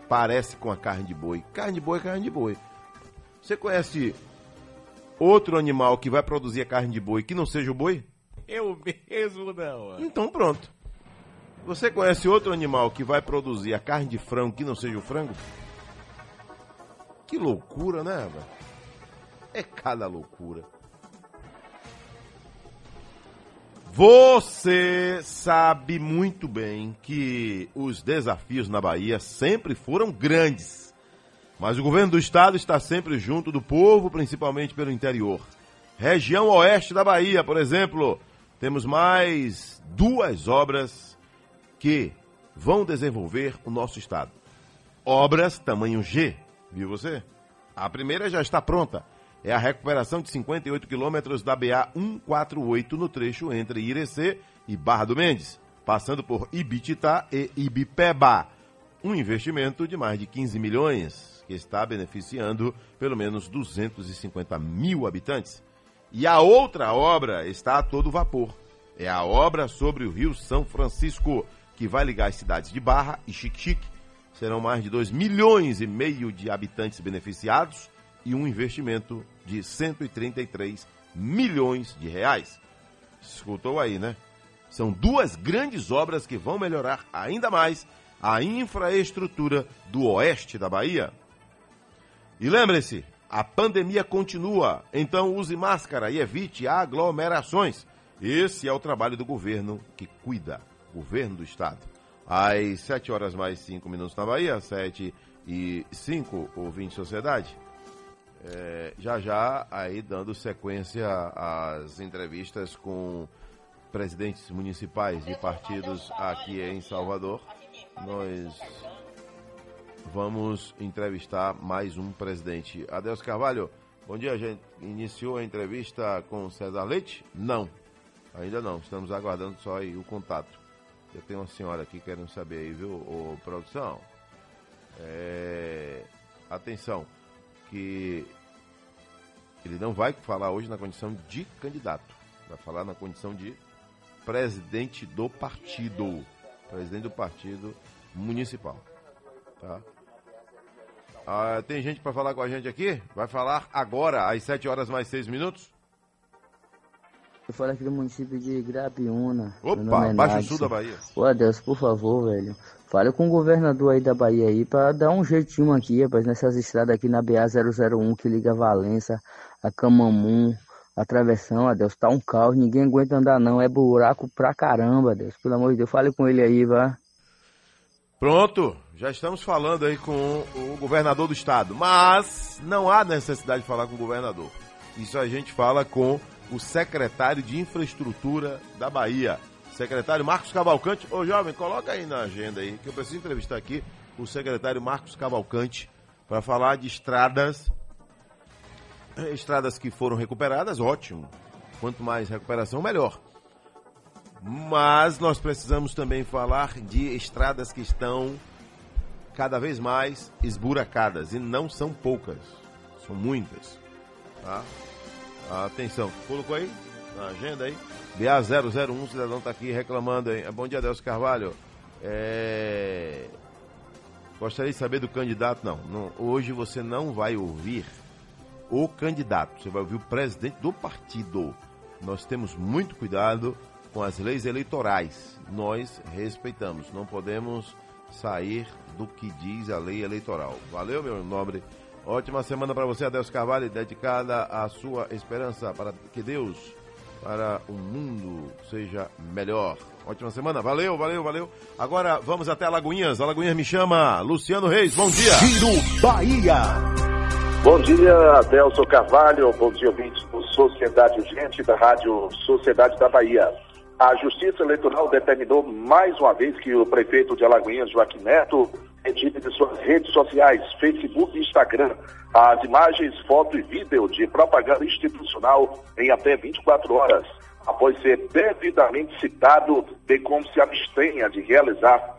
parece com a carne de boi. Carne de boi é carne de boi. Você conhece outro animal que vai produzir a carne de boi que não seja o boi? Eu mesmo não. Então pronto. Você conhece outro animal que vai produzir a carne de frango que não seja o frango? Que loucura, né, velho? É cada loucura. Você sabe muito bem que os desafios na Bahia sempre foram grandes. Mas o governo do estado está sempre junto do povo, principalmente pelo interior. Região oeste da Bahia, por exemplo, temos mais duas obras que vão desenvolver o nosso estado. Obras tamanho G, viu você? A primeira já está pronta. É a recuperação de 58 quilômetros da BA 148 no trecho entre Irecê e Barra do Mendes, passando por Ibititá e Ibipeba. Um investimento de mais de 15 milhões, que está beneficiando pelo menos 250 mil habitantes. E a outra obra está a todo vapor. É a obra sobre o Rio São Francisco, que vai ligar as cidades de Barra e Xique-Xique. Serão mais de 2 milhões e meio de habitantes beneficiados e um investimento de 133 milhões de reais. Escutou aí, né? São duas grandes obras que vão melhorar ainda mais a infraestrutura do oeste da Bahia. E lembre-se, a pandemia continua, então use máscara e evite aglomerações. Esse é o trabalho do governo que cuida, governo do estado. Às 7 horas mais 5 minutos na Bahia, 7 e 5, ouvinte Sociedade. É, já já aí dando sequência às entrevistas com presidentes municipais de partidos aqui em Salvador. Nós vamos entrevistar mais um presidente. Adeus Carvalho, bom dia. Gente iniciou a entrevista com César Leite? Não, ainda não. Estamos aguardando só aí o contato. Eu tenho uma senhora aqui querendo saber aí, viu, ô, produção? É... Atenção, que ele não vai falar hoje na condição de candidato, vai falar na condição de presidente do partido, presidente do partido municipal, tá? Ah, tem gente para falar com a gente aqui? Vai falar agora, às 7 horas mais 6 minutos? Eu falo aqui do município de Grapiúna. Opa, Baixo Sul da Bahia. Ô, Adeus, por favor, velho. Fale com o governador aí da Bahia aí pra dar um jeitinho aqui, rapaz, nessas estradas aqui na BA-001 que liga Valença, a Camamum, a Travessão, Adeus. Tá um caos, ninguém aguenta andar não. É buraco pra caramba, Adeus. Pelo amor de Deus, fale com ele aí, vá. Pronto, já estamos falando aí com o governador do estado, mas não há necessidade de falar com o governador. Isso a gente fala com o secretário de infraestrutura da Bahia, secretário Marcos Cavalcante. Ô jovem, coloca aí na agenda aí, que eu preciso entrevistar aqui o secretário Marcos Cavalcante para falar de estradas, estradas que foram recuperadas, ótimo. Quanto mais recuperação, melhor. Mas nós precisamos também falar de estradas que estão cada vez mais esburacadas e não são poucas, são muitas. Tá? Atenção, colocou aí na agenda aí? BA001, o cidadão está aqui reclamando aí. Bom dia, Delcio Carvalho. É... Gostaria de saber do candidato? Não, não, hoje você não vai ouvir o candidato, você vai ouvir o presidente do partido. Nós temos muito cuidado com as leis eleitorais. Nós respeitamos, não podemos sair do que diz a lei eleitoral. Valeu, meu nobre. Ótima semana para você, Adelso Carvalho, dedicada à sua esperança para que Deus, para o mundo, seja melhor. Ótima semana, valeu, valeu, valeu. Agora vamos até Alagoinhas. Alagoinhas me chama Luciano Reis, bom dia. Giro Bahia. Bom dia, Adelso Carvalho. Bom dia, ouvintes do Sociedade Urgente da Rádio Sociedade da Bahia. A Justiça Eleitoral determinou mais uma vez que o prefeito de Alagoinhas, Joaquim Neto, retire de suas redes sociais, Facebook e Instagram, as imagens, foto e vídeo de propaganda institucional em até 24 horas, após ser devidamente citado, bem como se abstenha de realizar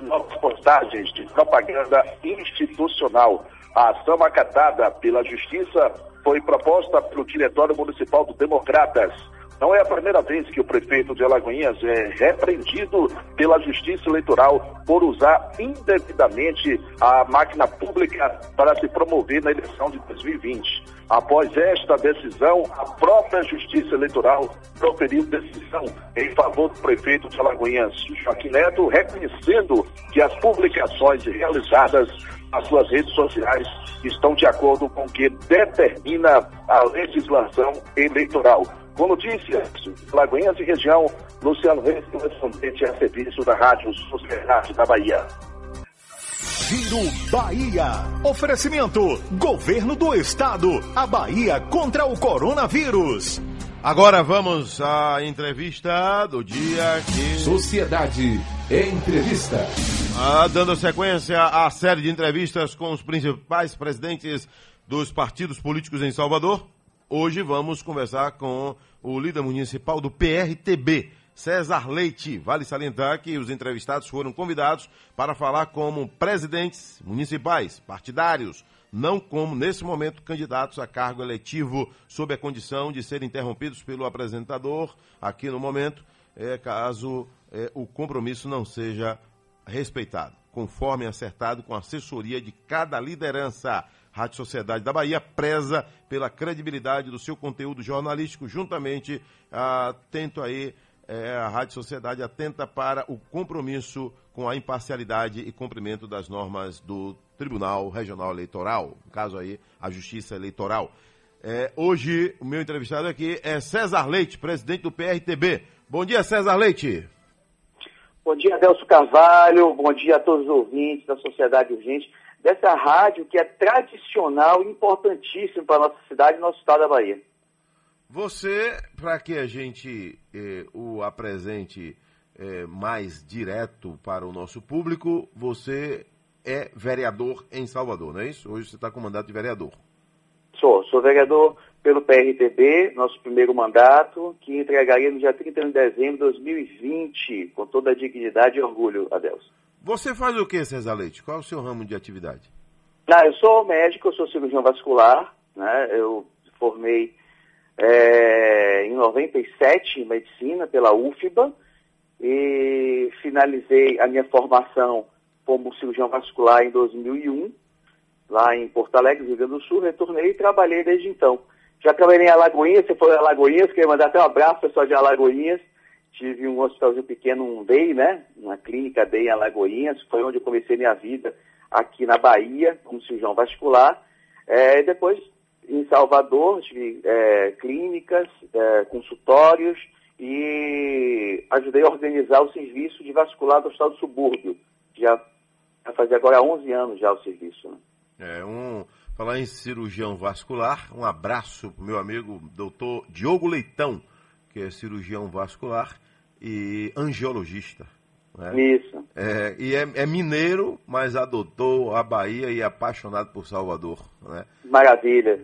novas postagens de propaganda institucional. A ação acatada pela Justiça foi proposta pelo Diretório Municipal do Democratas. Não é a primeira vez que o prefeito de Alagoinhas é repreendido pela Justiça Eleitoral por usar indevidamente a máquina pública para se promover na eleição de 2020. Após esta decisão, a própria Justiça Eleitoral proferiu decisão em favor do prefeito de Alagoinhas, Joaquim Neto, reconhecendo que as publicações realizadas nas suas redes sociais estão de acordo com o que determina a legislação eleitoral. Com notícias, Lagoinhas e região, Luciano Reis, correspondente a serviço da Rádio Sociedade da Bahia. Giro Bahia. Oferecimento: Governo do Estado. A Bahia contra o coronavírus. Agora vamos à entrevista do dia que. Sociedade Entrevista. Ah, dando sequência à série de entrevistas com os principais presidentes dos partidos políticos em Salvador. Hoje vamos conversar com o líder municipal do PRTB, César Leite. Vale salientar que os entrevistados foram convidados para falar como presidentes municipais, partidários, não como, nesse momento, candidatos a cargo eletivo, sob a condição de serem interrompidos pelo apresentador, aqui no momento, é, caso é, o compromisso não seja respeitado, conforme acertado com a assessoria de cada liderança. Rádio Sociedade da Bahia preza pela credibilidade do seu conteúdo jornalístico, juntamente atento aí é, a Rádio Sociedade atenta para o compromisso com a imparcialidade e cumprimento das normas do Tribunal Regional Eleitoral, no caso aí a Justiça Eleitoral. É, hoje o meu entrevistado aqui é César Leite, presidente do PRTB. Bom dia, César Leite. Bom dia, Adelso Carvalho. Bom dia a todos os ouvintes da Sociedade Urgente dessa rádio que é tradicional e importantíssima para a nossa cidade e nosso estado da Bahia. Você, para que a gente eh, o apresente eh, mais direto para o nosso público, você é vereador em Salvador, não é isso? Hoje você está com mandato de vereador. Sou, sou vereador pelo PRTB, nosso primeiro mandato, que entregaria no dia 31 de dezembro de 2020, com toda a dignidade e orgulho, Adelso. Você faz o que, César Leite? Qual é o seu ramo de atividade? Ah, eu sou médico, eu sou cirurgião vascular, né? Eu formei é, em 97 em medicina pela UFBA e finalizei a minha formação como cirurgião vascular em 2001, lá em Porto Alegre, Rio Grande do Sul, retornei e trabalhei desde então. Já trabalhei em Alagoinhas, você foi em Alagoinhas, queria mandar até um abraço pessoal de Alagoinhas, tive um hospitalzinho pequeno, um DEI, né? Uma clínica DEI em Alagoinhas, foi onde eu comecei minha vida aqui na Bahia, como cirurgião vascular. É, depois, em Salvador, tive é, clínicas, é, consultórios e ajudei a organizar o serviço de vascular do Hospital do Subúrbio. Já fazer agora 11 anos já o serviço. Né? É, um, falar em cirurgião vascular, um abraço para meu amigo doutor Diogo Leitão, que é cirurgião vascular e angiologista. Né? Isso. É, e é, é, mineiro, mas adotou a Bahia e é apaixonado por Salvador. Né? Maravilha.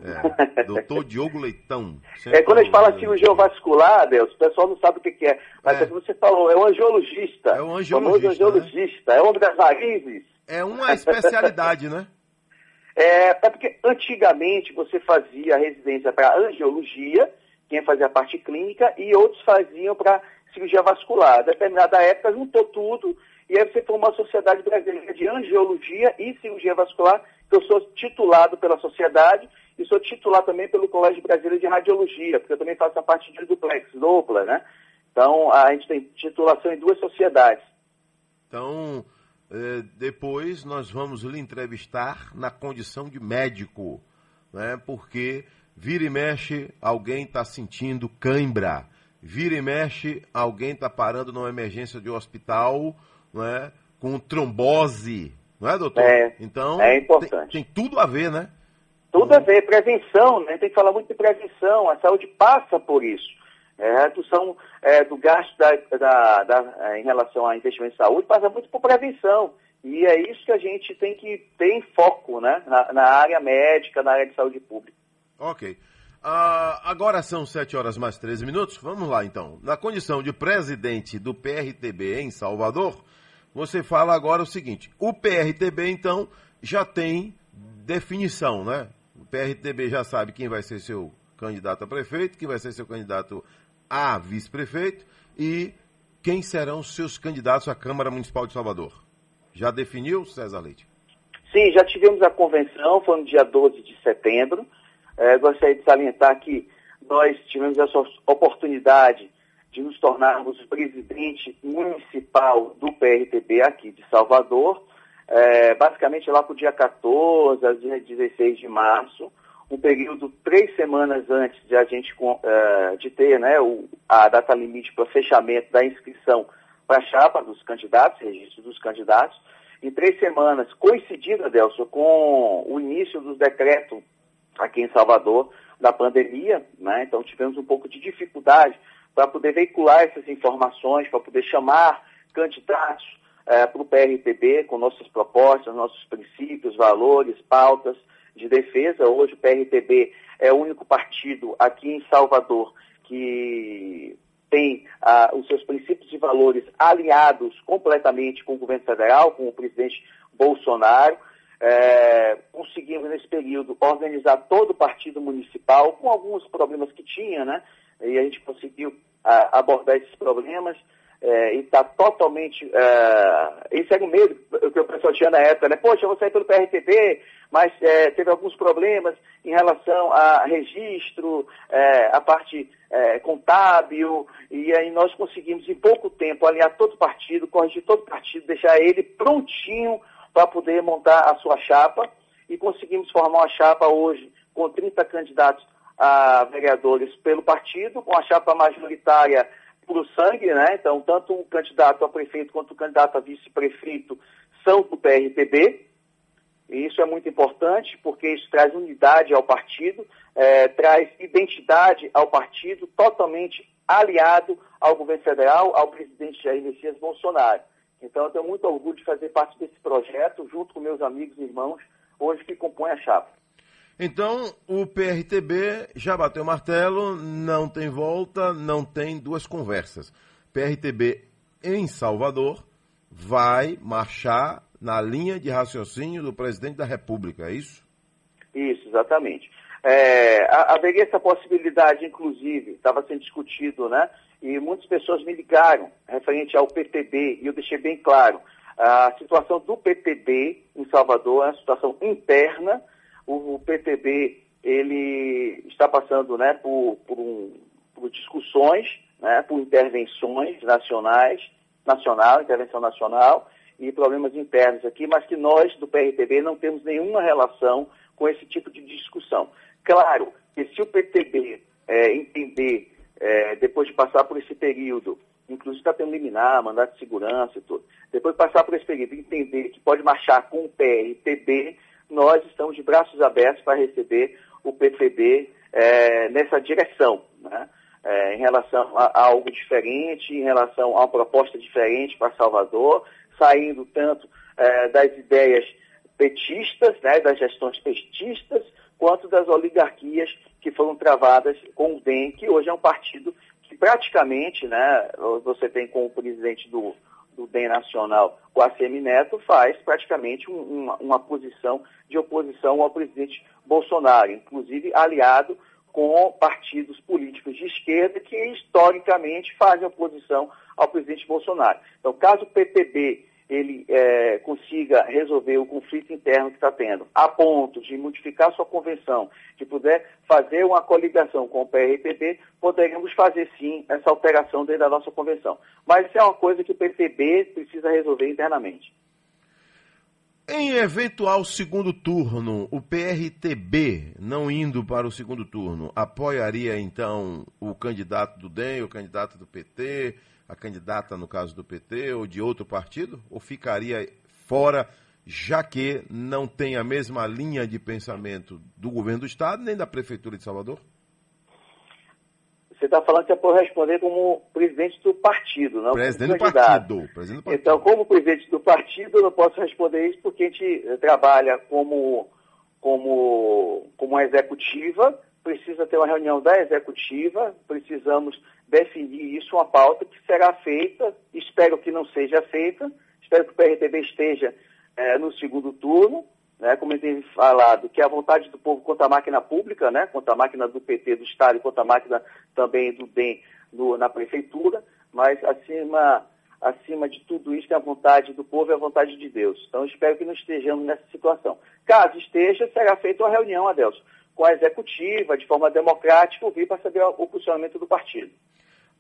É, doutor Diogo Leitão. É, quando a gente fala cirurgião vascular, Deus, o pessoal não sabe o que, que é. Mas é. como você falou, é um angiologista. É um angiologista. angiologista. Né? É homem das varizes. É uma especialidade, né? É, é porque antigamente você fazia residência para angiologia, quem fazia a parte clínica, e outros faziam para cirurgia vascular. Determinada época juntou tudo e aí você formou a Sociedade Brasileira de Angiologia e Cirurgia Vascular, que eu sou titulado pela sociedade e sou titular também pelo Colégio Brasileiro de Radiologia, porque eu também faço a parte de duplex, dupla, né? Então, a gente tem titulação em duas sociedades. Então, eh, depois nós vamos lhe entrevistar na condição de médico, né? Porque vira e mexe, alguém está sentindo cãibra vira e mexe, alguém está parando numa emergência de hospital, não é? Com trombose, não é, doutor? É, então, é importante. Tem, tem, tudo a ver, né? Tudo a ver, prevenção, né? Tem que falar muito de prevenção, a saúde passa por isso. É, redução é, do gasto da, da, da, é, em relação a investimento em saúde passa muito por prevenção. E é isso que a gente tem que ter em foco, né? Na, na área médica, na área de saúde pública. Ok. Ah, agora são 7 horas mais 13 minutos. Vamos lá então. Na condição de presidente do PRTB em Salvador, você fala agora o seguinte: o PRTB então já tem definição, né? O PRTB já sabe quem vai ser seu candidato a prefeito, quem vai ser seu candidato a vice-prefeito e quem serão seus candidatos à Câmara Municipal de Salvador. Já definiu, César Leite? Sim, já tivemos a convenção, foi no dia 12 de setembro. É, gostaria de salientar que nós tivemos essa oportunidade de nos tornarmos presidente municipal do PRTB aqui de Salvador, é, basicamente lá para o dia 14 a dia 16 de março, um período três semanas antes de a gente é, de ter né, a data limite para fechamento da inscrição para a chapa dos candidatos, registro dos candidatos, em três semanas, coincidindo, Adelson, com o início dos decretos aqui em Salvador da pandemia, né? então tivemos um pouco de dificuldade para poder veicular essas informações, para poder chamar candidatos é, para o PRTB com nossas propostas, nossos princípios, valores, pautas de defesa. Hoje o PRTB é o único partido aqui em Salvador que tem ah, os seus princípios e valores alinhados completamente com o governo federal, com o presidente Bolsonaro. É, conseguimos, nesse período, organizar todo o partido municipal, com alguns problemas que tinha, né? E a gente conseguiu ah, abordar esses problemas é, e está totalmente. É, esse era o medo que o pessoal tinha na época, né? Poxa, eu vou sair pelo PRTB, mas é, teve alguns problemas em relação a registro, a parte contábil, e aí nós conseguimos em pouco tempo alinhar todo o partido, corrigir todo o partido, deixar ele prontinho para poder montar a sua chapa, e conseguimos formar uma chapa hoje com 30 candidatos a vereadores pelo partido, com a chapa majoritária puro sangue, né? Então, tanto o candidato a prefeito quanto o candidato a vice-prefeito são do PRTB. E isso é muito importante porque isso traz unidade ao partido, é, traz identidade ao partido, totalmente aliado ao governo federal, ao presidente Jair Messias Bolsonaro. Então, eu tenho muito orgulho de fazer parte desse projeto, junto com meus amigos e irmãos, hoje que compõem a chapa. Então, o PRTB já bateu o martelo, não tem volta, não tem duas conversas. PRTB em Salvador vai marchar na linha de raciocínio do presidente da República, é isso? Isso, exatamente. É, haveria essa possibilidade, inclusive, estava sendo discutido, né? E muitas pessoas me ligaram referente ao PTB, e eu deixei bem claro, a situação do PTB em Salvador é uma situação interna, o, PTB ele está passando né, por, por, um, por discussões, né, por intervenções nacionais, nacional, intervenção nacional e problemas internos aqui, mas que nós do PRTB não temos nenhuma relação com esse tipo de discussão. Claro que se o PTB é, entender, é, depois de passar por esse período, inclusive está tendo liminar, mandato de segurança e tudo, depois de passar por esse período, entender que pode marchar com o PRTB, nós estamos de braços abertos para receber o PCB é, nessa direção, né? é, em relação a, a, algo diferente, em relação a uma proposta diferente para Salvador, saindo tanto é, das ideias petistas, né, das gestões petistas, quanto das oligarquias que foram travadas com o DEM, que hoje é um partido que praticamente, né, você tem como presidente do, do DEM Nacional, o ACM Neto, faz praticamente um, uma, uma posição de oposição ao presidente Bolsonaro, inclusive aliado com partidos políticos de esquerda que historicamente fazem oposição ao presidente Bolsonaro. Então, caso o PTB ele é, consiga resolver o conflito interno que está tendo, a ponto de modificar sua convenção, de puder fazer uma coligação com o PRTB, poderíamos fazer sim essa alteração dentro da nossa convenção. Mas isso é uma coisa que o PTB precisa resolver internamente. Em eventual segundo turno, o PRTB, não indo para o segundo turno, apoiaria então o candidato do DEM, o candidato do PT, a candidata, no caso do PT, ou de outro partido? Ou ficaria fora, já que não tem a mesma linha de pensamento do governo do Estado, nem da Prefeitura de Salvador? Você está falando que é por responder como presidente do partido, não presidente do partido, presidente do partido. Então, como presidente do partido, eu não posso responder isso porque a gente trabalha como, como, como executiva, precisa ter uma reunião da executiva, precisamos definir isso, uma pauta que será feita, espero que não seja feita, espero que o PRTB esteja é, no segundo turno, né, como eu tenho falado, que é a vontade do povo contra a máquina pública, né, contra a máquina do PT, do Estado, e contra a máquina também do DEM no- na prefeitura, mas acima, acima de tudo isso é a vontade do povo e a vontade de Deus. Então espero que não estejamos nessa situação. Caso esteja, será feita uma reunião, Adelson, com a executiva, de forma democrática, ouvir para saber o, funcionamento do partido.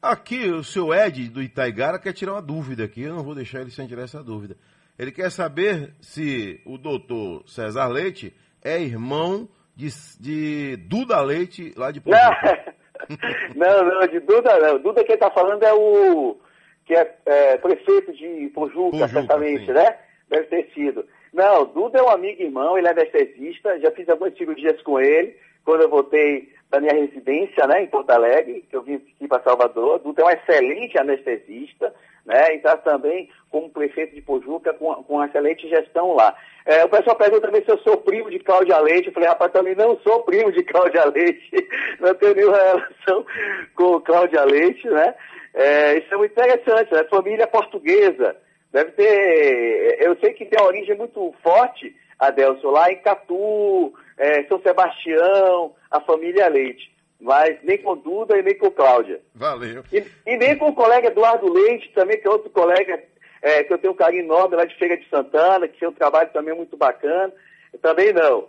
Aqui, o seu Ed do Itaigara quer tirar uma dúvida aqui, eu não vou deixar ele sem tirar essa dúvida. Ele quer saber se o doutor César Leite é irmão de, de Duda Leite, lá de Pojuca. Não, não, de Duda não. Duda quem está falando é o que é, é, prefeito de Pojuca, certamente, né? Deve ter sido. Não, Duda é um amigo e irmão, ele é anestesista, já fiz algumas cirurgias com ele, quando eu voltei da minha residência, né, em Porto Alegre, que eu vim aqui para Salvador. Duda é um excelente anestesista, né, e está também como prefeito de Pojuca com, com uma excelente gestão lá. É, o pessoal pergunta também se eu sou primo de Cláudia Leite. Eu falei, rapaz, também não sou primo de Cláudia Leite. Não tenho nenhuma relação com Cláudia Leite, né? É, isso é muito interessante, né? Família portuguesa. Deve ter. Eu sei que tem uma origem muito forte, Adelson, lá em Catu, é, São Sebastião, a família Leite. Mas nem com Duda e nem com Cláudia. Valeu. E, e nem com o colega Eduardo Leite, também, que é outro colega é, que eu tenho um carinho enorme lá de Feira de Santana, que tem um trabalho também muito bacana. Também não.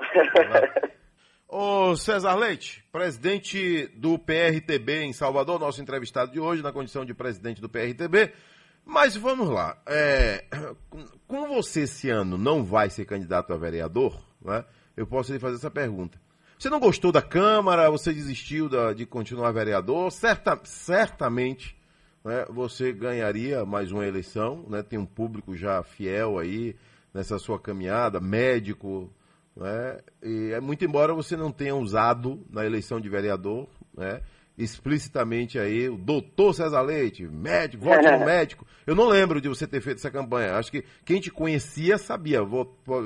Ô César Leite, presidente do PRTB em Salvador, nosso entrevistado de hoje, na condição de presidente do PRTB. Mas vamos lá. É, como você esse ano não vai ser candidato a vereador, né, eu posso lhe fazer essa pergunta. Você não gostou da Câmara, você desistiu da- de continuar vereador, certa, certamente né, você ganharia mais uma eleição, né, tem um público já fiel aí nessa sua caminhada, médico, né, e é muito embora você não tenha usado na eleição de vereador, né, explicitamente aí o doutor César Leite, médico, vote no médico. Eu não lembro de você ter feito essa campanha. Acho que quem te conhecia sabia,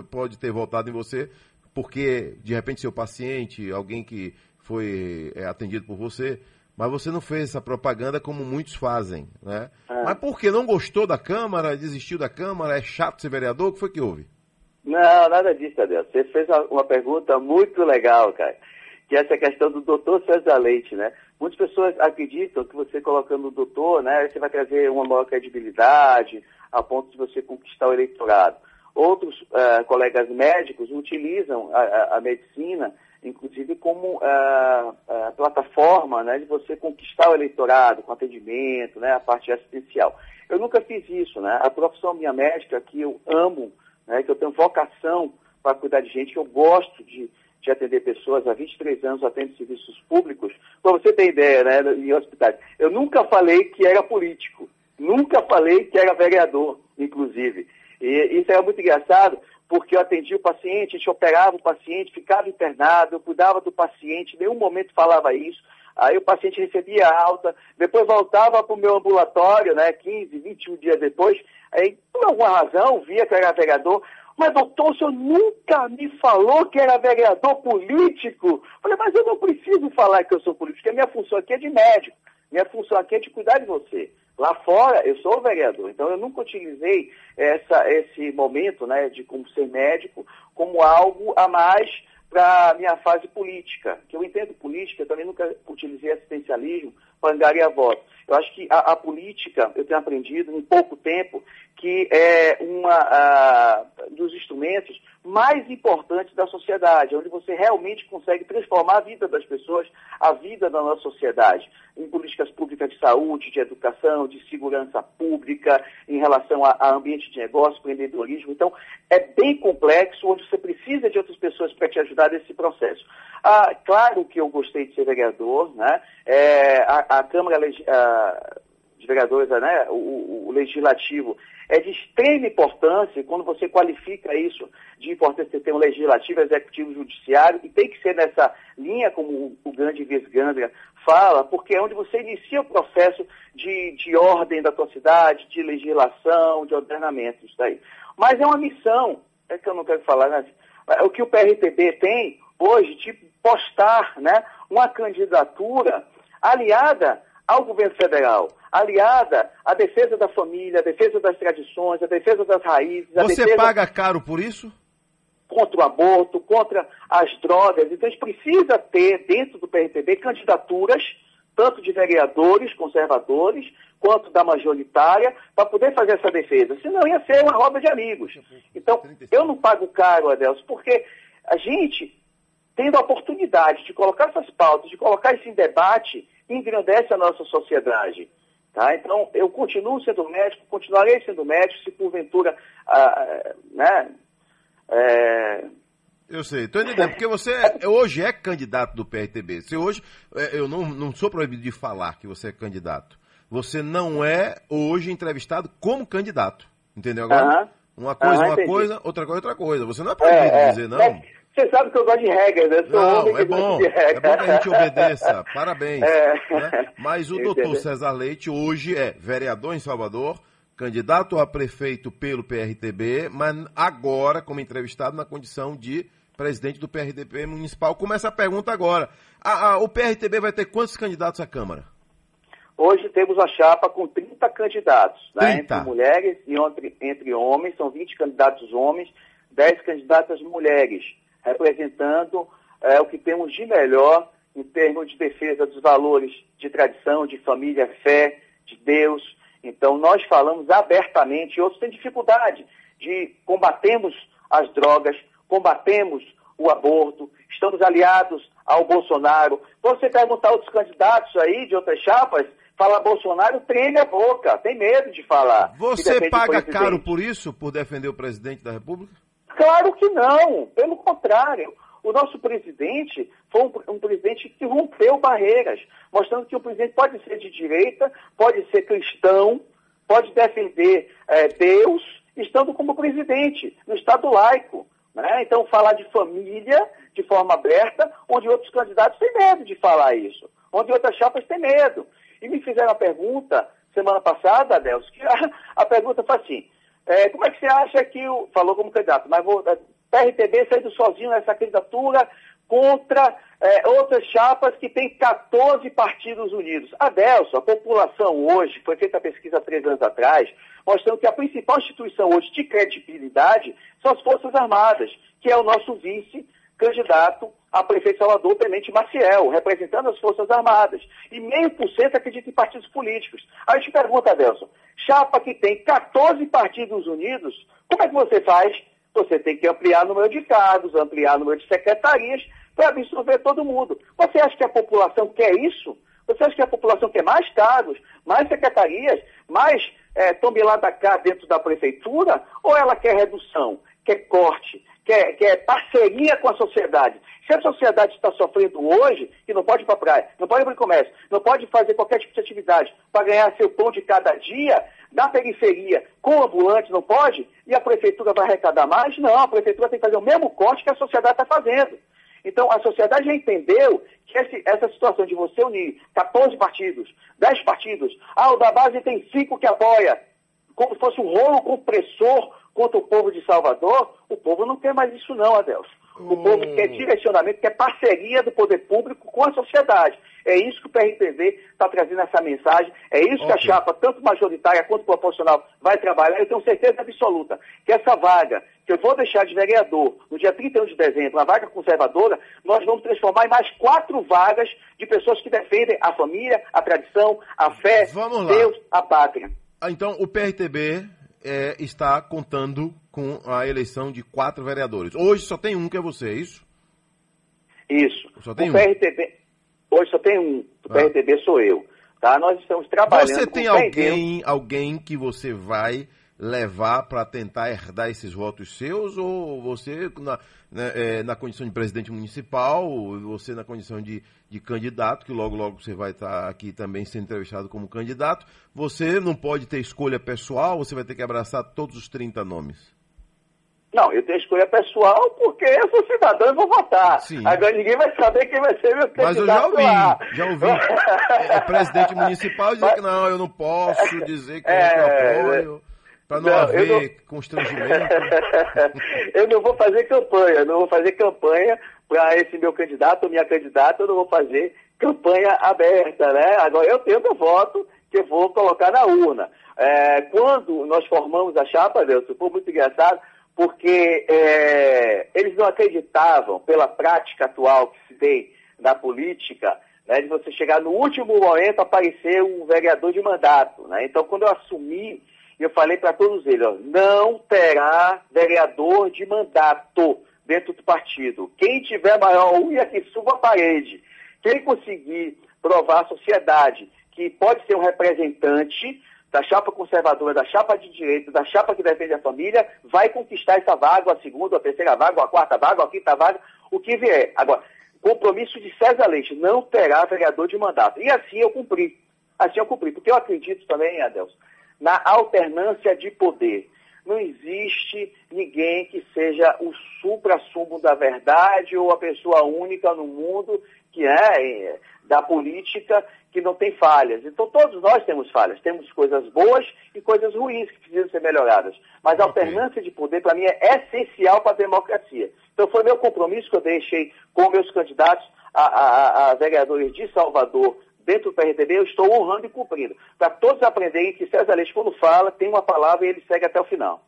pode ter votado em você, porque de repente seu paciente, alguém que foi é, atendido por você, mas você não fez essa propaganda como muitos fazem, né? Mas por que não gostou da Câmara, desistiu da Câmara, é chato ser vereador? O que foi que houve? Não, nada disso, Adeus. Você fez uma, uma pergunta muito legal, cara. Que é essa questão do doutor César Leite, né? Muitas pessoas acreditam que você colocando o doutor, né, você vai trazer uma maior credibilidade a ponto de você conquistar o eleitorado. Outros eh, colegas médicos utilizam a, a- a medicina, inclusive, como ah, plataforma né, de você conquistar o eleitorado com atendimento, né, a parte assistencial. Eu nunca fiz isso, né? A profissão minha médica, que eu amo, né, que eu tenho vocação para cuidar de gente, que eu gosto de, de atender pessoas. Há 23 anos atendo serviços públicos. Para você ter ideia, né, em hospitais. Eu nunca falei que era político. Nunca falei que era vereador, inclusive. E isso era muito engraçado, porque eu atendia o paciente, a gente operava o paciente, ficava internado, eu cuidava do paciente, em nenhum momento falava isso. Aí o paciente recebia alta, depois voltava para o meu ambulatório, né, 15, 21 dias depois, aí por alguma razão via que era vereador, mas doutor, o senhor nunca me falou que era vereador político. Falei, mas eu não preciso falar que eu sou político, porque a minha função aqui é de médico, minha função aqui é de cuidar de você. Lá fora, eu sou vereador, então eu nunca utilizei essa, esse momento né, de como ser médico como algo a mais para minha fase política. Que eu entendo política, eu também nunca utilizei assistencialismo angariar votos. Eu acho que a, a política, eu tenho aprendido em pouco tempo, que é ah, dos instrumentos mais importantes da sociedade, onde você realmente consegue transformar a vida das pessoas, a vida da nossa sociedade, em políticas públicas de saúde, de educação, de segurança pública, em relação a, a ambiente de negócio, empreendedorismo. Então, é bem complexo, onde você precisa de outras pessoas para te ajudar nesse processo. Ah, claro que eu gostei de ser vereador, né? É, a, a Câmara ah, de Vereadores, né? o, o- Legislativo, é de extrema importância, quando você qualifica isso de importância ter um legislativo, executivo, judiciário, e tem que ser nessa linha, como o, o grande Vesgandra fala, porque é onde você inicia o processo de, de ordem da tua cidade, de legislação, de ordenamento, isso daí. Mas é uma missão, é que eu não quero falar, né? o que o PRTB tem hoje de postar né, uma candidatura aliada ao governo federal, aliada à defesa da família, à defesa das tradições, à defesa das raízes, Você defesa... paga caro por isso? contra o aborto, contra as drogas. Então a gente precisa ter dentro do PRTB candidaturas, tanto de vereadores conservadores, quanto da majoritária, para poder fazer essa defesa. Senão ia ser uma roda de amigos. Então, eu não pago caro, Adelso, porque a gente, tendo a oportunidade de colocar essas pautas, de colocar isso em debate, engrandece a nossa sociedade. Tá? Então, eu continuo sendo médico, continuarei sendo médico, se porventura, ah, né, é, Eu sei, estou entendendo, porque você é- hoje é candidato do PRTB. Se hoje, é, eu não, não sou proibido de falar que você é candidato. Você não é hoje entrevistado como candidato. Entendeu agora? Aham. Uma coisa, Aham, uma entendi. coisa, outra coisa, outra coisa. Você não é proibido É, de é. dizer não. Mas Você sabe que eu gosto de regras, né? Sou Não, homem é que bom. de É regra. bom que a gente obedeça. Parabéns. É. né? Mas o doutor? César Leite hoje é vereador em Salvador, candidato a prefeito pelo PRTB, mas agora como entrevistado na condição de presidente do PRTB municipal. Começa a pergunta agora. A- a- o PRTB vai ter quantos candidatos à Câmara? Hoje temos a chapa com 30 candidatos, né? 30. entre mulheres e entre, entre homens, são 20 candidatos homens, 10 candidatas mulheres, representando eh, o que temos de melhor em termos de defesa dos valores de tradição, de família, fé, de Deus. Então, nós falamos abertamente, outros têm dificuldade de combatemos as drogas, combatemos o aborto, estamos aliados ao Bolsonaro. Você perguntar outros candidatos aí de outras chapas, falar Bolsonaro, treme a boca, tem medo de falar. Você paga caro por isso, por defender o presidente da República? Claro que não, pelo contrário. O nosso presidente foi um, um presidente que rompeu barreiras, mostrando que o presidente pode ser de direita, pode ser cristão, pode defender eh, Deus, estando como presidente, no Estado laico. né? Então, falar de família de forma aberta, onde outros candidatos têm medo de falar isso, onde outras chapas têm medo. E me fizeram a pergunta, semana passada, Adelso, que a, a pergunta foi assim, é, como é que você acha que o. Falou como candidato, mas vou. é, PRTB saindo sozinho nessa candidatura contra é, outras chapas que têm 14 partidos unidos. Adelso, a população hoje, foi feita a pesquisa três anos atrás, mostrando que a principal instituição hoje de credibilidade são as Forças Armadas, que é o nosso vice-candidato a prefeito Salvador, Tenente Maciel, representando as Forças Armadas. E meio por cento acredita em partidos políticos. Aí te pergunto, Adelson, chapa que tem 14 partidos unidos, como é que você faz? Você tem que ampliar o número de cargos, ampliar o número de secretarias para absorver todo mundo. Você acha que a população quer isso? Você acha que a população quer mais cargos, mais secretarias, mais é, tome lá da cá dentro da prefeitura? Ou ela quer redução, quer corte, quer, quer parceria com a sociedade? Se a sociedade está sofrendo hoje, que não pode ir para a praia, não pode abrir comércio, não pode fazer qualquer tipo de atividade para ganhar seu pão de cada dia, na periferia, com ambulante, não pode? E a prefeitura vai arrecadar mais? Não, a prefeitura tem que fazer o mesmo corte que a sociedade está fazendo. Então, a sociedade já entendeu que esse- essa situação de você unir 14 partidos, 10 partidos, ah, o da base tem 5 que apoia, como se fosse um rolo compressor contra o povo de Salvador, povo não quer mais isso não, Adelso. O povo quer direcionamento, quer parceria do poder público com a sociedade. É isso que o PRTV está trazendo essa mensagem, é isso que a chapa, tanto majoritária quanto proporcional, vai trabalhar. Eu tenho certeza absoluta que essa vaga, que eu vou deixar de vereador no dia 31 de dezembro, a vaga conservadora, nós vamos transformar em mais quatro vagas de pessoas que defendem a família, a tradição, a fé. Deus, a pátria. Ah, Então, o PRTB é, está contando com a eleição de quatro vereadores. Hoje só tem um que é você, é isso? Isso. Só tem o um. Ah. PRTB, hoje só tem um. O PRTB sou eu. Tá? Nós estamos trabalhando Você tem alguém, alguém que você vai levar para tentar herdar esses votos seus ou você na, né, é, na condição de presidente municipal, ou você na condição de, de candidato, que logo logo você vai estar aqui também sendo entrevistado como candidato, você não pode ter escolha pessoal, você vai ter que abraçar todos os 30 nomes. Não, eu tenho escolha pessoal porque eu sou cidadão e vou votar. Sim. Agora ninguém vai saber quem vai ser meu candidato Mas eu já ouvi, lá. já ouvi é, é, presidente municipal dizer que não, eu não posso dizer que É, eu apoio, para não, não, eu haver constrangimento. eu não vou fazer campanha, não vou fazer campanha para esse meu candidato ou minha candidata, eu não vou fazer campanha aberta, né? Agora eu tenho meu voto que eu vou colocar na urna. É, quando nós formamos a chapa, Deus, foi muito engraçado, porque é, eles não acreditavam, pela prática atual que se tem na política, né, de você chegar no último momento aparecer um vereador de mandato. Né? Então, quando eu assumi, eu falei para todos eles, ó, não terá vereador de mandato dentro do partido. Quem tiver maior unha que suba a parede. Quem conseguir provar à sociedade que pode ser um representante da chapa conservadora, da chapa de direita, da chapa que defende a família, vai conquistar essa vaga, a segunda, a terceira vaga, a quarta vaga, a quinta vaga, o que vier. Agora, compromisso de César Leite, não terá vereador de mandato. E assim eu cumpri. Assim eu cumpri, porque eu acredito também, Adelson, na alternância de poder. Não existe ninguém que seja o supra-sumo da verdade ou a pessoa única no mundo que é da política que não tem falhas. Então todos nós temos falhas, temos coisas boas e coisas ruins que precisam ser melhoradas. Mas a alternância de poder, para mim, é essencial para a democracia. Então foi meu compromisso que eu deixei com meus candidatos a, a, a vereadores de Salvador dentro do PRTB, eu estou honrando e cumprindo. Para todos aprenderem que César Leite, quando fala, tem uma palavra e ele segue até o final.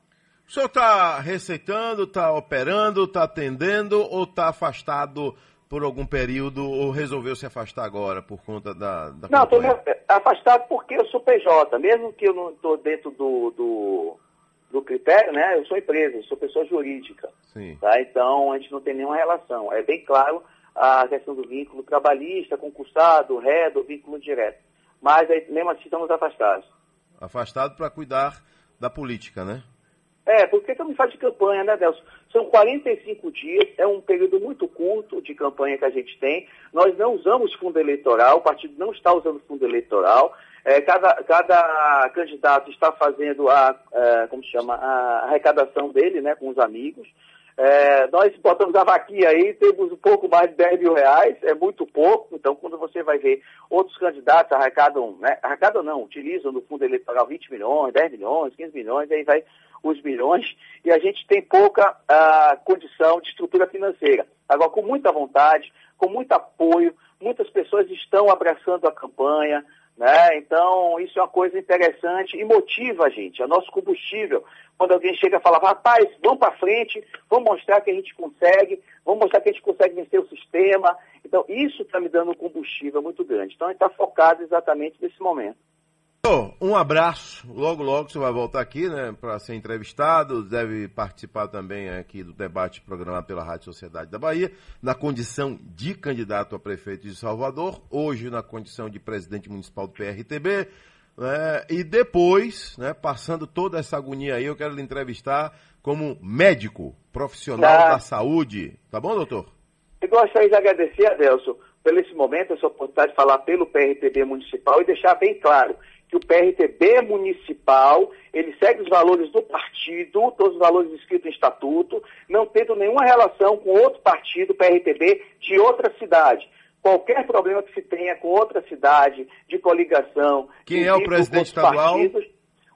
O senhor está receitando, está operando, está atendendo ou está afastado por algum período ou resolveu se afastar agora por conta da, da Não, estou afastado porque eu sou PJ, mesmo que eu não estou dentro do, do, do, critério, né? Eu sou empresa, eu sou pessoa jurídica. Sim. Tá? Então a gente não tem nenhuma relação. É bem claro a questão do vínculo trabalhista, concursado, ré, do vínculo direto. Mas mesmo assim estamos afastados. Afastado para cuidar da política, né? É, porque estamos fase de campanha, né, Delcio? São 45 dias, é um período muito curto de campanha que a gente tem. Nós não usamos fundo eleitoral, o partido não está usando fundo eleitoral. É, cada, cada candidato está fazendo a, é, como se chama, a arrecadação dele, né, com os amigos. É, nós botamos a vaquinha aí, temos um pouco mais de 10 mil reais, é muito pouco, então quando você vai ver outros candidatos arrecadam, né, arrecadam não, utilizam no fundo eleitoral 20 milhões, 10 milhões, 15 milhões, aí vai os milhões, e a gente tem pouca uh, condição de estrutura financeira. Agora, com muita vontade, com muito apoio, muitas pessoas estão abraçando a campanha, né? Então, isso é uma coisa interessante e motiva a gente, é nosso combustível. Quando alguém chega e fala, rapaz, vamos para frente, vamos mostrar que a gente consegue, vamos mostrar que a gente consegue vencer o sistema. Então, isso está me dando um combustível muito grande. Então, a gente está focado exatamente nesse momento. Um abraço. Logo, logo você vai voltar aqui, né, para ser entrevistado. Deve participar também aqui do debate programado pela Rádio Sociedade da Bahia, na condição de candidato a prefeito de Salvador, hoje na condição de presidente municipal do PRTB. Né, e depois, né, passando toda essa agonia aí, eu quero lhe entrevistar como médico profissional Tá. da saúde. Tá bom, doutor? Eu gostaria de agradecer, Adelson, pelo esse momento, essa oportunidade de falar pelo PRTB municipal e deixar bem claro que o PRTB municipal, ele segue os valores do partido, todos os valores escritos em estatuto, não tendo nenhuma relação com outro partido, PRTB, de outra cidade. Qualquer problema que se tenha com outra cidade, de coligação... Quem é o presidente estadual? partidos,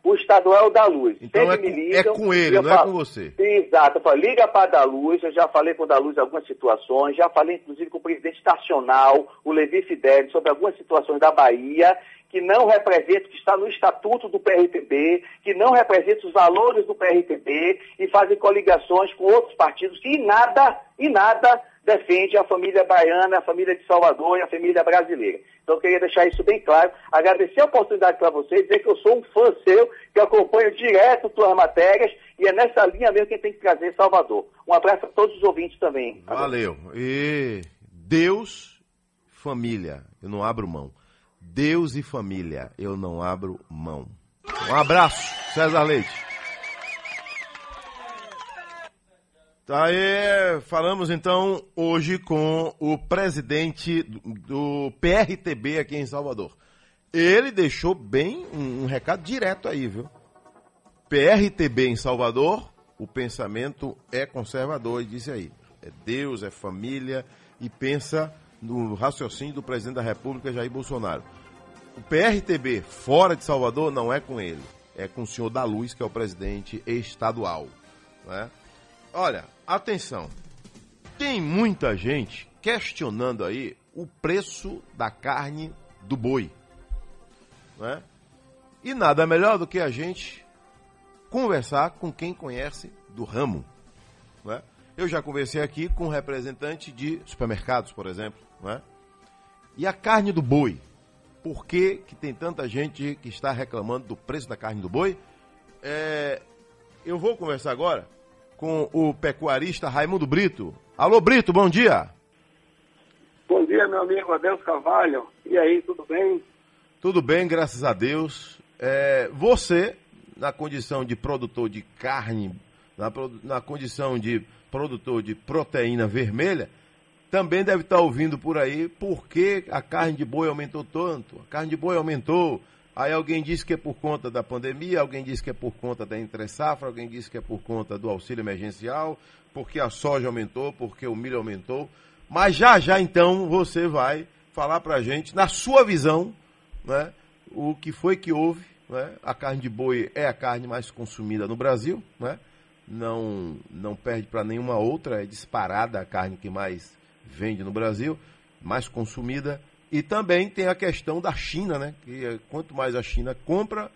o estadual é o da Luz. Então Sempre é com- me é ligam com e ele, não é falo- com você. Exato. Eu falo, liga para a da Luz, eu já falei com o da Luz em algumas situações, já falei inclusive com o presidente nacional, o Levi Fidel, sobre algumas situações da Bahia, que não representa, que está no estatuto do PRTB, que não representa os valores do PRTB e fazem coligações com outros partidos que em nada, em nada defende a família baiana, a família de Salvador e a família brasileira. Então eu queria deixar isso bem claro, agradecer a oportunidade para você, dizer que eu sou um fã seu, que acompanho direto suas matérias e é nessa linha mesmo que tem que trazer Salvador. Um abraço a todos os ouvintes também. Valeu. E Deus, família, eu não abro mão. Deus e família, eu não abro mão. Um abraço, César Leite. Tá aí, falamos então hoje com o presidente do PRTB aqui em Salvador. Ele deixou bem um, um recado direto aí, viu? PRTB em Salvador, o pensamento é conservador, e disse aí. É Deus, é família, e pensa no raciocínio do presidente da República, Jair Bolsonaro. O PRTB fora de Salvador não é com ele, é com o senhor da Luz, que é o presidente estadual. né? Olha, atenção. Tem muita gente questionando aí o preço da carne do boi. Né? E nada melhor do que a gente conversar com quem conhece do ramo. Não é? Eu já conversei aqui com um representante de supermercados, por exemplo. Não é? E a carne do boi? Por que, que tem tanta gente que está reclamando do preço da carne do boi? É, eu vou conversar agora com o pecuarista Raimundo Brito. Alô, Brito, bom dia. Bom dia, meu amigo Adelso Carvalho. E aí, tudo bem? Tudo bem, graças a Deus. É, você, na condição de produtor de carne, na, na condição de produtor de proteína vermelha, também deve estar ouvindo por aí por que a carne de boi aumentou tanto. A carne de boi aumentou. Aí alguém disse que é por conta da pandemia, alguém disse que é por conta da entre-safra, alguém disse que é por conta do auxílio emergencial, porque a soja aumentou, porque o milho aumentou. Mas já já então você vai falar pra gente, na sua visão, né, o que foi que houve. Né? A carne de boi é a carne mais consumida no Brasil, né? não, não perde para nenhuma outra, é disparada a carne que mais vende no Brasil, mais consumida. E também tem a questão da China, né? que é, quanto mais a China compra,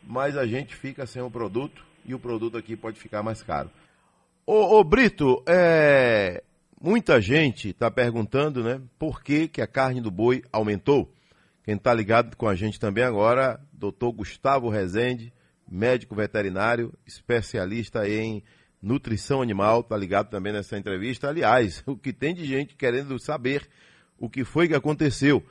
mais a gente fica sem o produto e o produto aqui pode ficar mais caro. Ô, ô Brito, é, muita gente está perguntando né, por que, que a carne do boi aumentou. Quem está ligado com a gente também agora, doutor Gustavo Rezende, médico veterinário, especialista em nutrição animal, está ligado também nessa entrevista. Aliás, o que tem de gente querendo saber o que foi que aconteceu,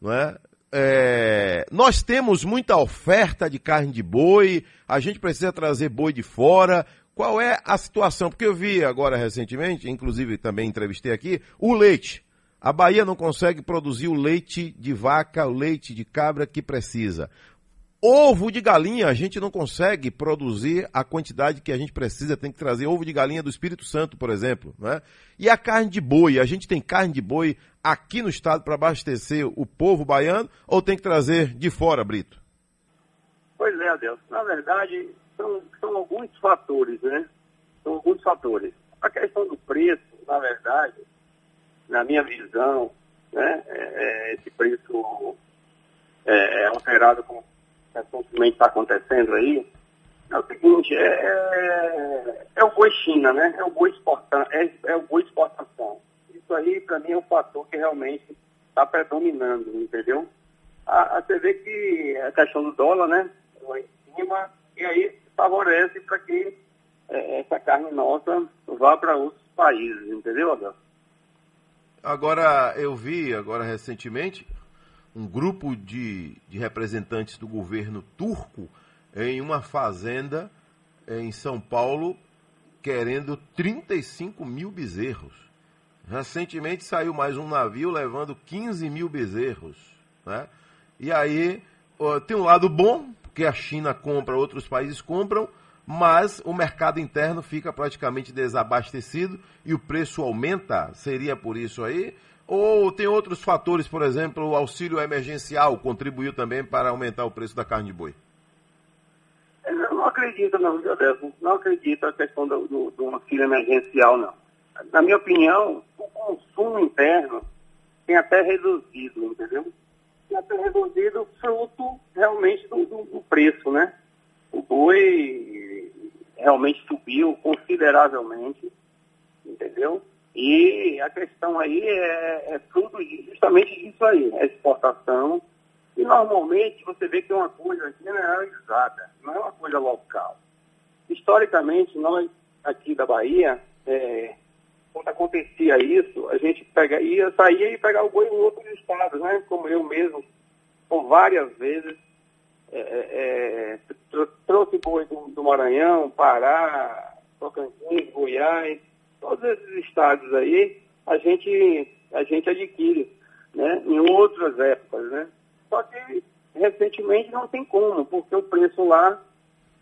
não é? É, nós temos muita oferta de carne de boi, a gente precisa trazer boi de fora. Qual é a situação? Porque eu vi agora recentemente, inclusive também entrevistei aqui, o leite. A Bahia não consegue produzir o leite de vaca, o leite de cabra que precisa. Ovo de galinha, a gente não consegue produzir a quantidade que a gente precisa, tem que trazer ovo de galinha do Espírito Santo, por exemplo. Né? E a carne de boi, a gente tem carne de boi aqui no estado para abastecer o povo baiano ou tem que trazer de fora, Brito? Pois é, Adelso. Na verdade, são, são alguns fatores, né? São alguns fatores. A questão do preço, na verdade, na minha visão, né? é- é, esse preço é, é alterado com recentemente está acontecendo aí, é o seguinte, é, é, é o boi China, né? É o boi exportação, é, é o boi exportação. Isso aí, para mim, é um fator que realmente está predominando, entendeu? A, a, você vê que a questão do dólar, né? Lá em cima, e aí favorece para que é, essa carne nossa vá para outros países, entendeu, Adel? Agora, eu vi, agora recentemente, um grupo de, de representantes do governo turco em uma fazenda em São Paulo querendo 35 mil bezerros. Recentemente saiu mais um navio levando 15 mil bezerros. Né? E aí tem um lado bom, porque a China compra, outros países compram, mas o mercado interno fica praticamente desabastecido e o preço aumenta. Seria por isso aí? Ou tem outros fatores, por exemplo, o auxílio emergencial contribuiu também para aumentar o preço da carne de boi? Eu não acredito, não, viu, Adelson? Não acredito na questão do, do, do auxílio emergencial, não. Na minha opinião, o consumo interno tem até reduzido, entendeu? Tem até reduzido fruto realmente do, do, do preço, né? O boi realmente subiu consideravelmente, entendeu? E a questão aí é, é justamente disso aí, a exportação. E normalmente você vê que é uma coisa generalizada, não é uma coisa local. Historicamente, nós aqui da Bahia, é, quando acontecia isso, a gente pega, ia, saía e pegava o boi em outros estados, né? Como eu mesmo, por várias vezes, é, é, tr- trouxe boi do, do Maranhão, Pará, Tocantins, Goiás, todos esses estados aí, a gente, a gente adquire, né? Em outras épocas, né? Só que recentemente não tem como, porque o preço lá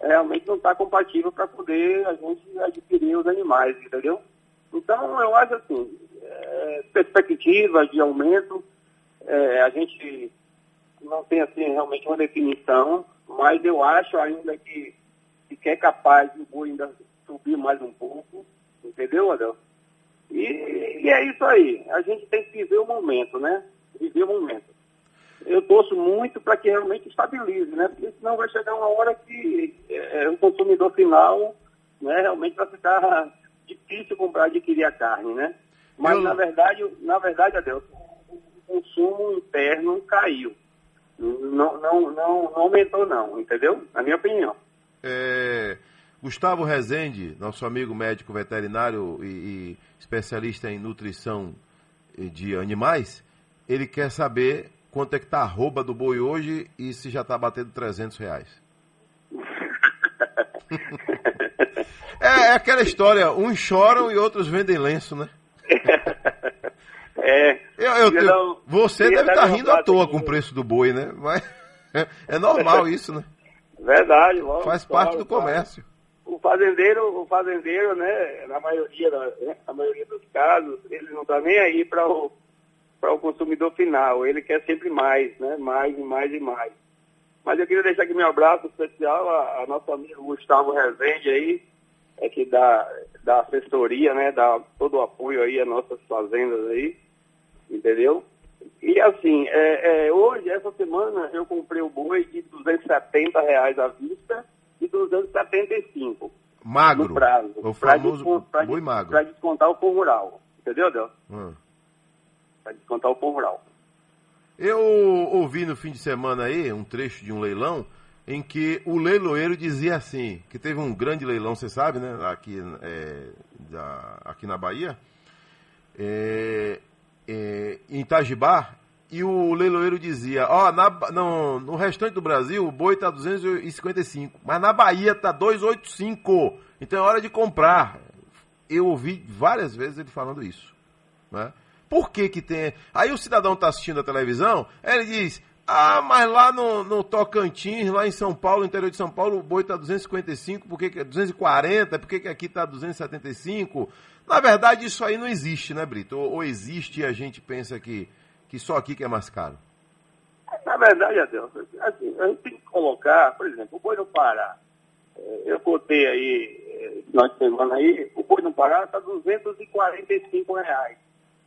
realmente não está compatível para poder a gente adquirir os animais, entendeu? Então, eu acho assim, é, perspectiva de aumento, é, a gente não tem assim realmente uma definição, mas eu acho ainda que, que é capaz de ainda subir mais um pouco, entendeu, Adel? E, e é isso aí, a gente tem que viver o momento, né? Viver o momento. eu torço muito para que realmente estabilize, né? Porque senão vai chegar uma hora que é, o consumidor final né, realmente vai ficar difícil comprar, adquirir a carne, né? Mas na verdade, na verdade, Adeus, o consumo interno caiu. Não, não, não, não aumentou não, entendeu? Na minha opinião. É, Gustavo Rezende, nosso amigo médico veterinário e, e especialista em nutrição de animais, ele quer saber quanto é que tá a arroba do boi hoje e se já está batendo 300 reais. é, é aquela história, uns choram e outros vendem lenço, né? É. Eu, eu, eu- você deve estar uma rindo à toa com o preço do boi, né? Mas é normal isso, né? Verdade, lógico. Faz parte do comércio. O fazendeiro, o fazendeiro, né, na maioria, da- né, na maioria dos casos, ele não está nem aí para o, o consumidor final. Ele quer sempre mais, né? Mais e mais e mais. Mas eu queria deixar aqui meu abraço especial a, a nosso amigo Gustavo Rezende aí, é que dá, dá assessoria, né? Dá todo o apoio aí às nossas fazendas aí, entendeu? E assim, é, é, hoje, essa semana, eu comprei o boi de 270 reais à vista e 275 Magro. no prazo. O pra famoso pra boi magro. Pra descontar o pão rural. Entendeu, Deus? Hum. Pra descontar o pão rural. Eu ouvi no fim de semana aí um trecho de um leilão em que o leiloeiro dizia assim, que teve um grande leilão, você sabe, né? Aqui, é, da- aqui na Bahia, é, é, em Itajibá, e o leiloeiro dizia, ó, na no, no restante do Brasil o boi tá 255, mas na Bahia tá 285, então é hora de comprar. Eu ouvi várias vezes ele falando isso. Né? Por que que tem... Aí o cidadão está assistindo a televisão, ele diz, ah, mas lá no, no Tocantins, lá em São Paulo, interior de São Paulo, o boi está 255, por que que é 240, por que que aqui está 275? Na verdade, isso aí não existe, né, Brito? Ou, ou existe e a gente pensa que, que só aqui que é mais caro? Na verdade, Adeus, assim, a gente tem que colocar, por exemplo, o boi no Pará. eh, Eu cotei aí, eh, nós semana aí, o boi no Pará está 245 reais.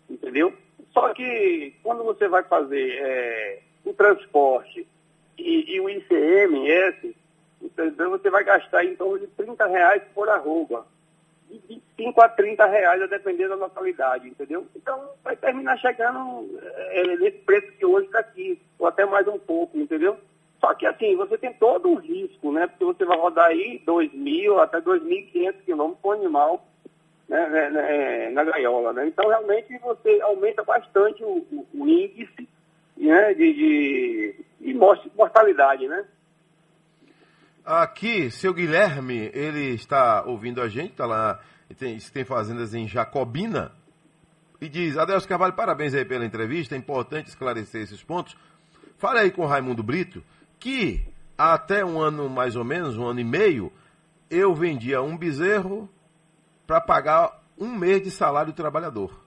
Entendeu? Só que quando você vai fazer eh, o transporte e, e o ICMS, entendeu? você vai gastar em torno de 30 reais por arroba. De 25 a 30 reais, a depender da localidade, entendeu? Então vai terminar chegando eh, nesse preço que hoje está aqui, ou até mais um pouco, entendeu? Só que assim, você tem todo o risco, né? Porque você vai rodar aí 2 mil até 2.500 quilômetros por animal né, né, né, na gaiola, né? Então realmente você aumenta bastante o, o- o índice né, de, de, de mor- mortalidade, né? Aqui, seu Guilherme, ele está ouvindo a gente, está lá, tem, tem fazendas em Jacobina, e diz, Adelso Carvalho, parabéns aí pela entrevista, é importante esclarecer esses pontos. Fale aí com o Raimundo Brito que até um ano mais ou menos, um ano e meio, eu vendia um bezerro para pagar um mês de salário do trabalhador.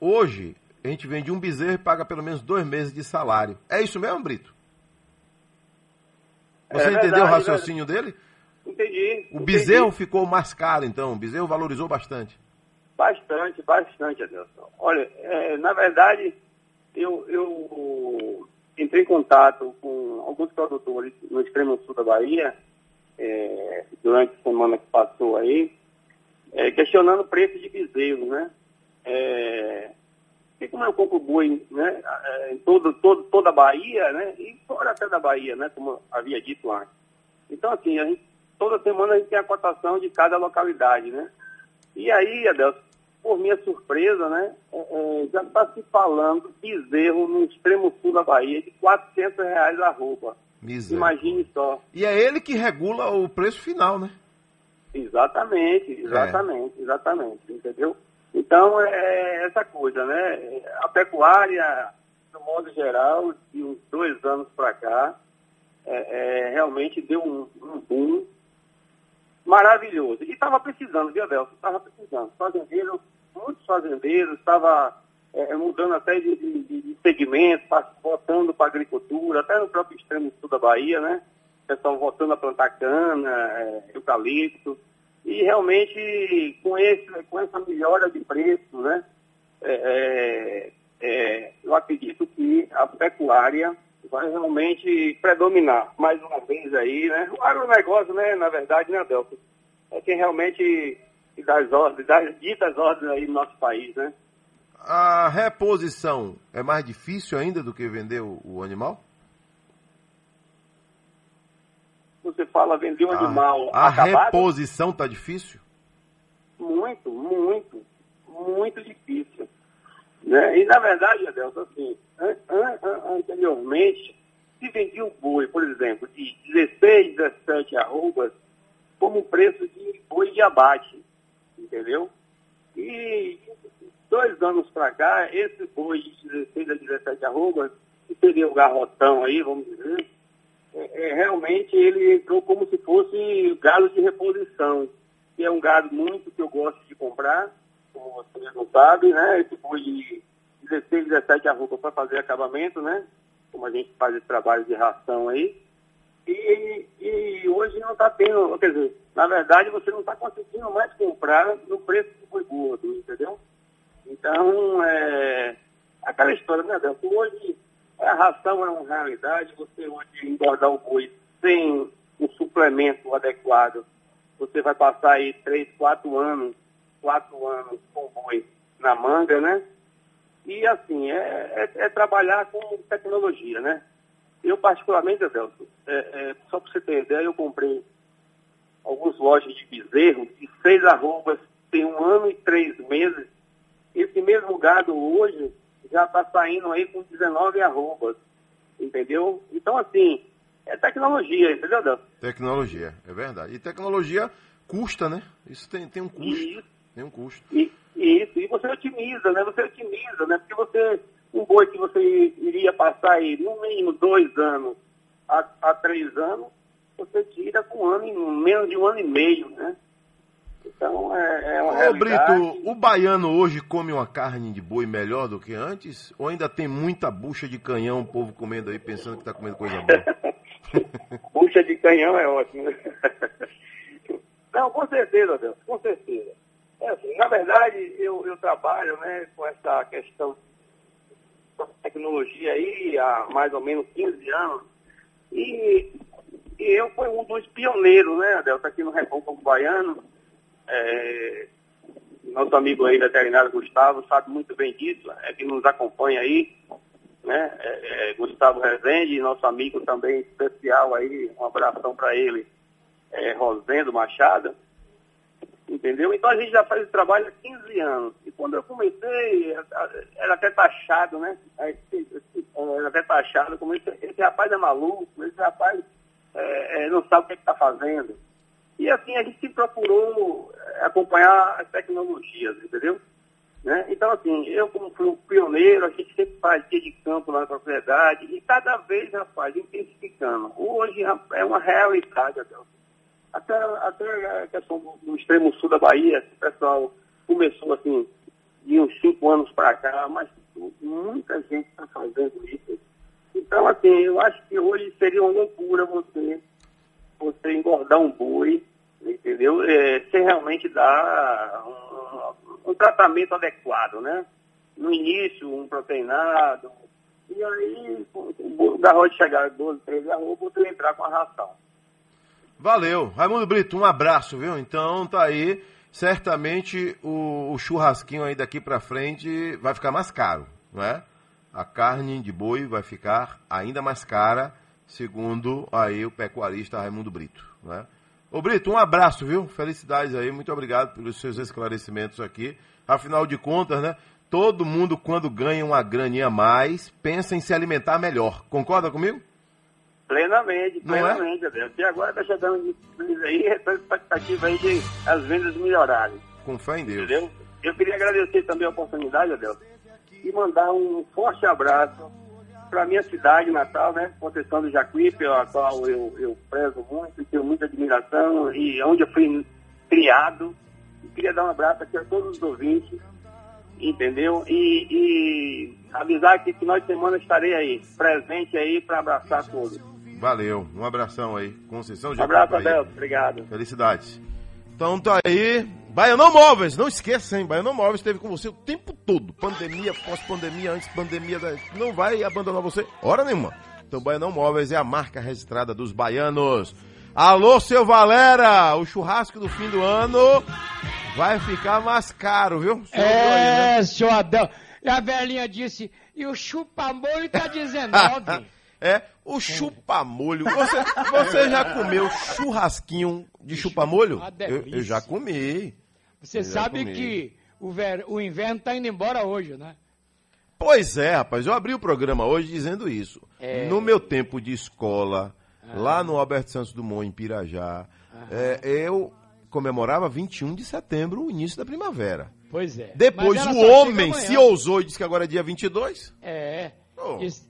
Hoje, a gente vende um bezerro e paga pelo menos dois meses de salário. É isso mesmo, Brito? Você É entendeu o verdade, raciocínio dele? Entendi. O entendi. bezerro ficou mais caro, então. O bezerro valorizou bastante. Bastante, bastante, Adelson. Olha, é, na verdade, eu, eu entrei em contato com alguns produtores no extremo sul da Bahia, é, durante a semana que passou aí, é, questionando o preço de bezerro, né? É, e como eu compro boi né, é, em todo, todo, toda a Bahia, né? E fora até da Bahia, né? Como eu havia dito antes. Então, assim, a gente, toda semana a gente tem a cotação de cada localidade, né? E aí, Adelson, por minha surpresa, né, é, é, já está se falando bezerro no extremo sul da Bahia de 400 reais a roupa. Imagine só. E é ele que regula o preço final, né? Exatamente, exatamente, exatamente, entendeu? Então, é essa coisa, né? A pecuária, no modo geral, de uns dois anos para cá, é, é, realmente deu um, um boom maravilhoso. E estava precisando, viu, Adelson? Estava precisando. Fazendeiros, muitos fazendeiros, estava é, mudando até de, de, de segmento, pa- voltando para a agricultura, até no próprio extremo sul da Bahia, né? O pessoal voltando a plantar cana, é, eucalipto. E realmente, com, esse, com essa melhora de preço, né? é, é, é, eu acredito que a pecuária vai realmente predominar mais uma vez aí, né? O agronegócio, né, na verdade, né, Adelson? É quem realmente dá as ordens, dá as ditas ordens aí no nosso país, né? A reposição é mais difícil ainda do que vender o, o animal? Você fala vender um animal A acabado, reposição tá difícil? muito, muito, muito difícil. Né? E na verdade, Adelson, assim, an- an- an- anteriormente, se vendia o boi, por exemplo, de 16, 17 arrobas, como preço de boi de abate, entendeu? E dois anos para cá, esse boi de 16 a 17 arrobas, que seria o garrotão aí, vamos dizer, é, é, realmente ele entrou como se fosse gado de reposição, que é um gado muito que eu gosto de comprar, como vocês não sabem, né? Esse boi de 16, 17 arroba para fazer acabamento, né? Como a gente faz esse trabalho de ração aí. E, e hoje não está tendo, quer dizer, na verdade você não está conseguindo mais comprar no preço do boi gordo, entendeu? Então, é aquela história, né, Adelson? Hoje a ração é uma realidade, você hoje engordar o boi sem um suplemento adequado, você vai passar aí três, quatro anos, quatro anos com o boi na manga, né? E assim, é, é- é trabalhar com tecnologia, né? Eu particularmente, Adelson, é, é, só para você ter ideia, eu comprei alguns lojas de bezerro de seis arrobas, tem um ano e três meses. Esse mesmo gado hoje já está saindo aí com 19 arrobas, entendeu? Então, assim, é tecnologia, entendeu, Adelson? Tecnologia, é verdade. E tecnologia custa, né? Isso tem, tem um custo. Tem um custo. E, isso, e você otimiza, né? Você otimiza, né? Porque você, um boi que você iria passar aí no mínimo dois anos a, a três anos, você tira com um ano, menos de um ano e meio, né? Então é, é uma Ô, realidade. Brito, o baiano hoje come uma carne de boi melhor do que antes? Ou ainda tem muita bucha de canhão, o povo comendo aí, pensando que está comendo coisa boa? Puxa de canhão é ótimo. Não, com certeza, Deus, com certeza. É assim, na verdade, eu, eu trabalho né, com essa questão de tecnologia aí há mais ou menos 15 anos. E, e eu fui um dos pioneiros, né, Adelson, aqui no Recôncavo Baiano. É, nosso amigo aí, veterinário Gustavo, sabe muito bem disso, é que nos acompanha aí né? É, é, Gustavo Rezende, nosso amigo também especial aí, um abração para ele, é, Rosendo Machado, entendeu? Então a gente já faz esse trabalho há 15 anos. E quando eu comecei, era até taxado, né? Aí, Era até taxado, como esse, esse rapaz é maluco, esse rapaz é, é, não sabe o que está fazendo. E assim a gente procurou é, acompanhar as tecnologias, entendeu? Né? Então, assim, eu como fui um pioneiro, a gente sempre fazia de campo lá na propriedade e cada vez, rapaz, intensificando. Hoje é uma realidade. Até, até a questão do, do extremo sul da Bahia, o pessoal começou assim, de uns cinco anos para cá, mas muita gente está fazendo isso. Então, assim, eu acho que hoje seria uma loucura você, você engordar um boi, entendeu? É, sem realmente dar um, um tratamento adequado, né? No início, um proteinado, e aí, o garrote chegar a 12, 13 arroba, você entrar com a ração. Valeu. Raimundo Brito, um abraço, viu? Então tá aí. Certamente o, o churrasquinho aí daqui pra frente vai ficar mais caro, não é? A carne de boi vai ficar ainda mais cara, segundo aí o pecuarista Raimundo Brito, não é? Ô Brito, um abraço, viu? Felicidades aí, muito obrigado pelos seus esclarecimentos aqui. Afinal de contas, né? Todo mundo, quando ganha uma graninha a mais, pensa em se alimentar melhor. Concorda comigo? Plenamente, é? plenamente, Adelson. E agora está chegando de aí, essa expectativa aí de as vendas melhorarem. Com fé em Deus. Entendeu? Eu queria agradecer também a oportunidade, Adelson, e mandar um forte abraço para minha cidade natal, né? Conceição do Jacuípe, a qual eu, eu prezo muito, tenho muita admiração e onde eu fui criado. E queria dar um abraço aqui a todos os ouvintes, entendeu? E, e avisar que final de semana estarei aí, presente aí para abraçar todos. Valeu, um abração aí. Conceição de Um abraço, Jacuípe. Adelson. Obrigado. Felicidades. Então tá aí. Baianão Móveis, não esqueça, hein? Baianão Móveis esteve com você o tempo todo. Pandemia, pós-pandemia, antes pandemia. da- Não vai abandonar você hora nenhuma. Então, Baianão Móveis é a marca registrada dos baianos. Alô, seu Valera! O churrasco do fim do ano vai ficar mais caro, viu? Você ouviu aí, né? É, Adel. E a velhinha disse, e o chupa-molho tá 19. É, o chupamolho. Você, você já comeu churrasquinho de chupamolho? Eu, eu já comi. Você sabe que o, ver... o inverno tá indo embora hoje, né? Pois é, rapaz, eu abri o programa hoje dizendo isso. É. No meu tempo de escola, lá no Alberto Santos Dumont, em Pirajá, é, eu comemorava 21 de setembro, o início da primavera. Pois é. Depois o homem se ousou e disse que agora é dia 22. É. Oh. Isso-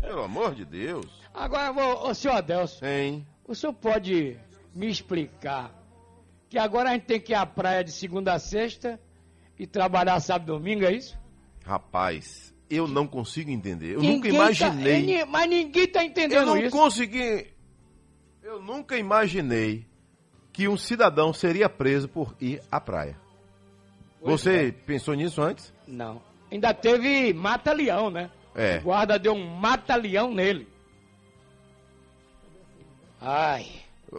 Pelo amor de Deus. Agora, ô, ô, senhor Adelson, Hein? o senhor pode me explicar que agora a gente tem que ir à praia de segunda a sexta e trabalhar sábado e domingo, é isso? Rapaz, eu não consigo entender. Eu Ninguém nunca tá- imaginei. ni- mas ninguém tá entendendo Eu não isso. consegui. Eu nunca imaginei que um cidadão seria preso por ir à praia. Pois Você é. pensou nisso antes? Não. Ainda teve mata-leão, né? É. O guarda deu um mata-leão nele. Ai.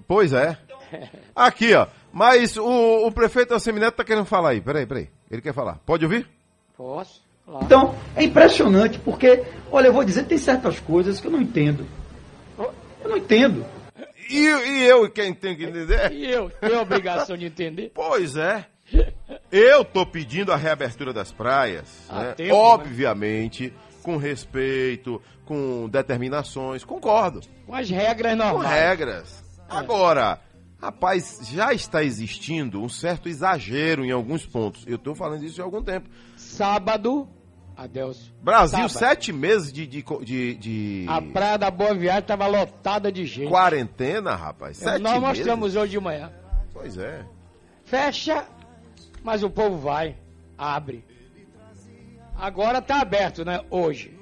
Pois é. Aqui, ó. Mas o, o prefeito Assemineto tá querendo falar aí. Peraí, peraí. Ele quer falar. Pode ouvir? Posso? Claro. Então, é impressionante, porque, olha, eu vou dizer, tem certas coisas que eu não entendo. Eu não entendo. E, e eu, quem tem que entender? E eu tenho a obrigação de entender? Pois é. Eu tô pedindo a reabertura das praias, né? tempo, né? obviamente, com respeito, com determinações, concordo. Com as regras Com normais. regras. Agora, rapaz, já está existindo um certo exagero em alguns pontos. Eu tô falando isso há algum tempo. Sábado, Adelson. Brasil, Sábado. sete meses de, de, de- de A praia da Boa Viagem estava lotada de gente. quarentena, rapaz. Sete Nós meses. mostramos hoje de manhã. Pois é. Fecha, mas o povo vai, abre. Agora tá aberto, né? Hoje.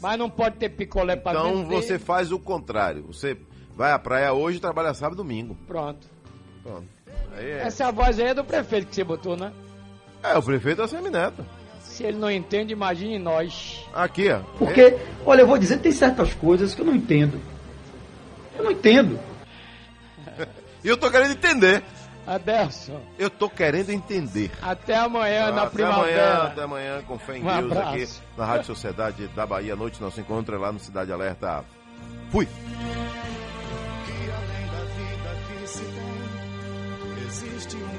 Mas não pode ter picolé pra Então vender. você faz o contrário. Você vai à praia hoje e trabalha sábado e domingo. Pronto. Pronto. Aí é. Essa voz aí é do prefeito que você botou, né? É, o prefeito é o Semineto. Se ele não entende, imagine nós. Aqui, ó. Porque, olha, eu vou dizer, tem certas coisas que eu não entendo. Eu não entendo. E eu tô querendo entender. Adelson, Eu tô querendo entender. até amanhã na até primavera. amanhã, até amanhã, com fé em Um Deus aqui abraço. na Rádio Sociedade da Bahia. À noite nosso encontro é lá no Cidade Alerta. Fui. Existe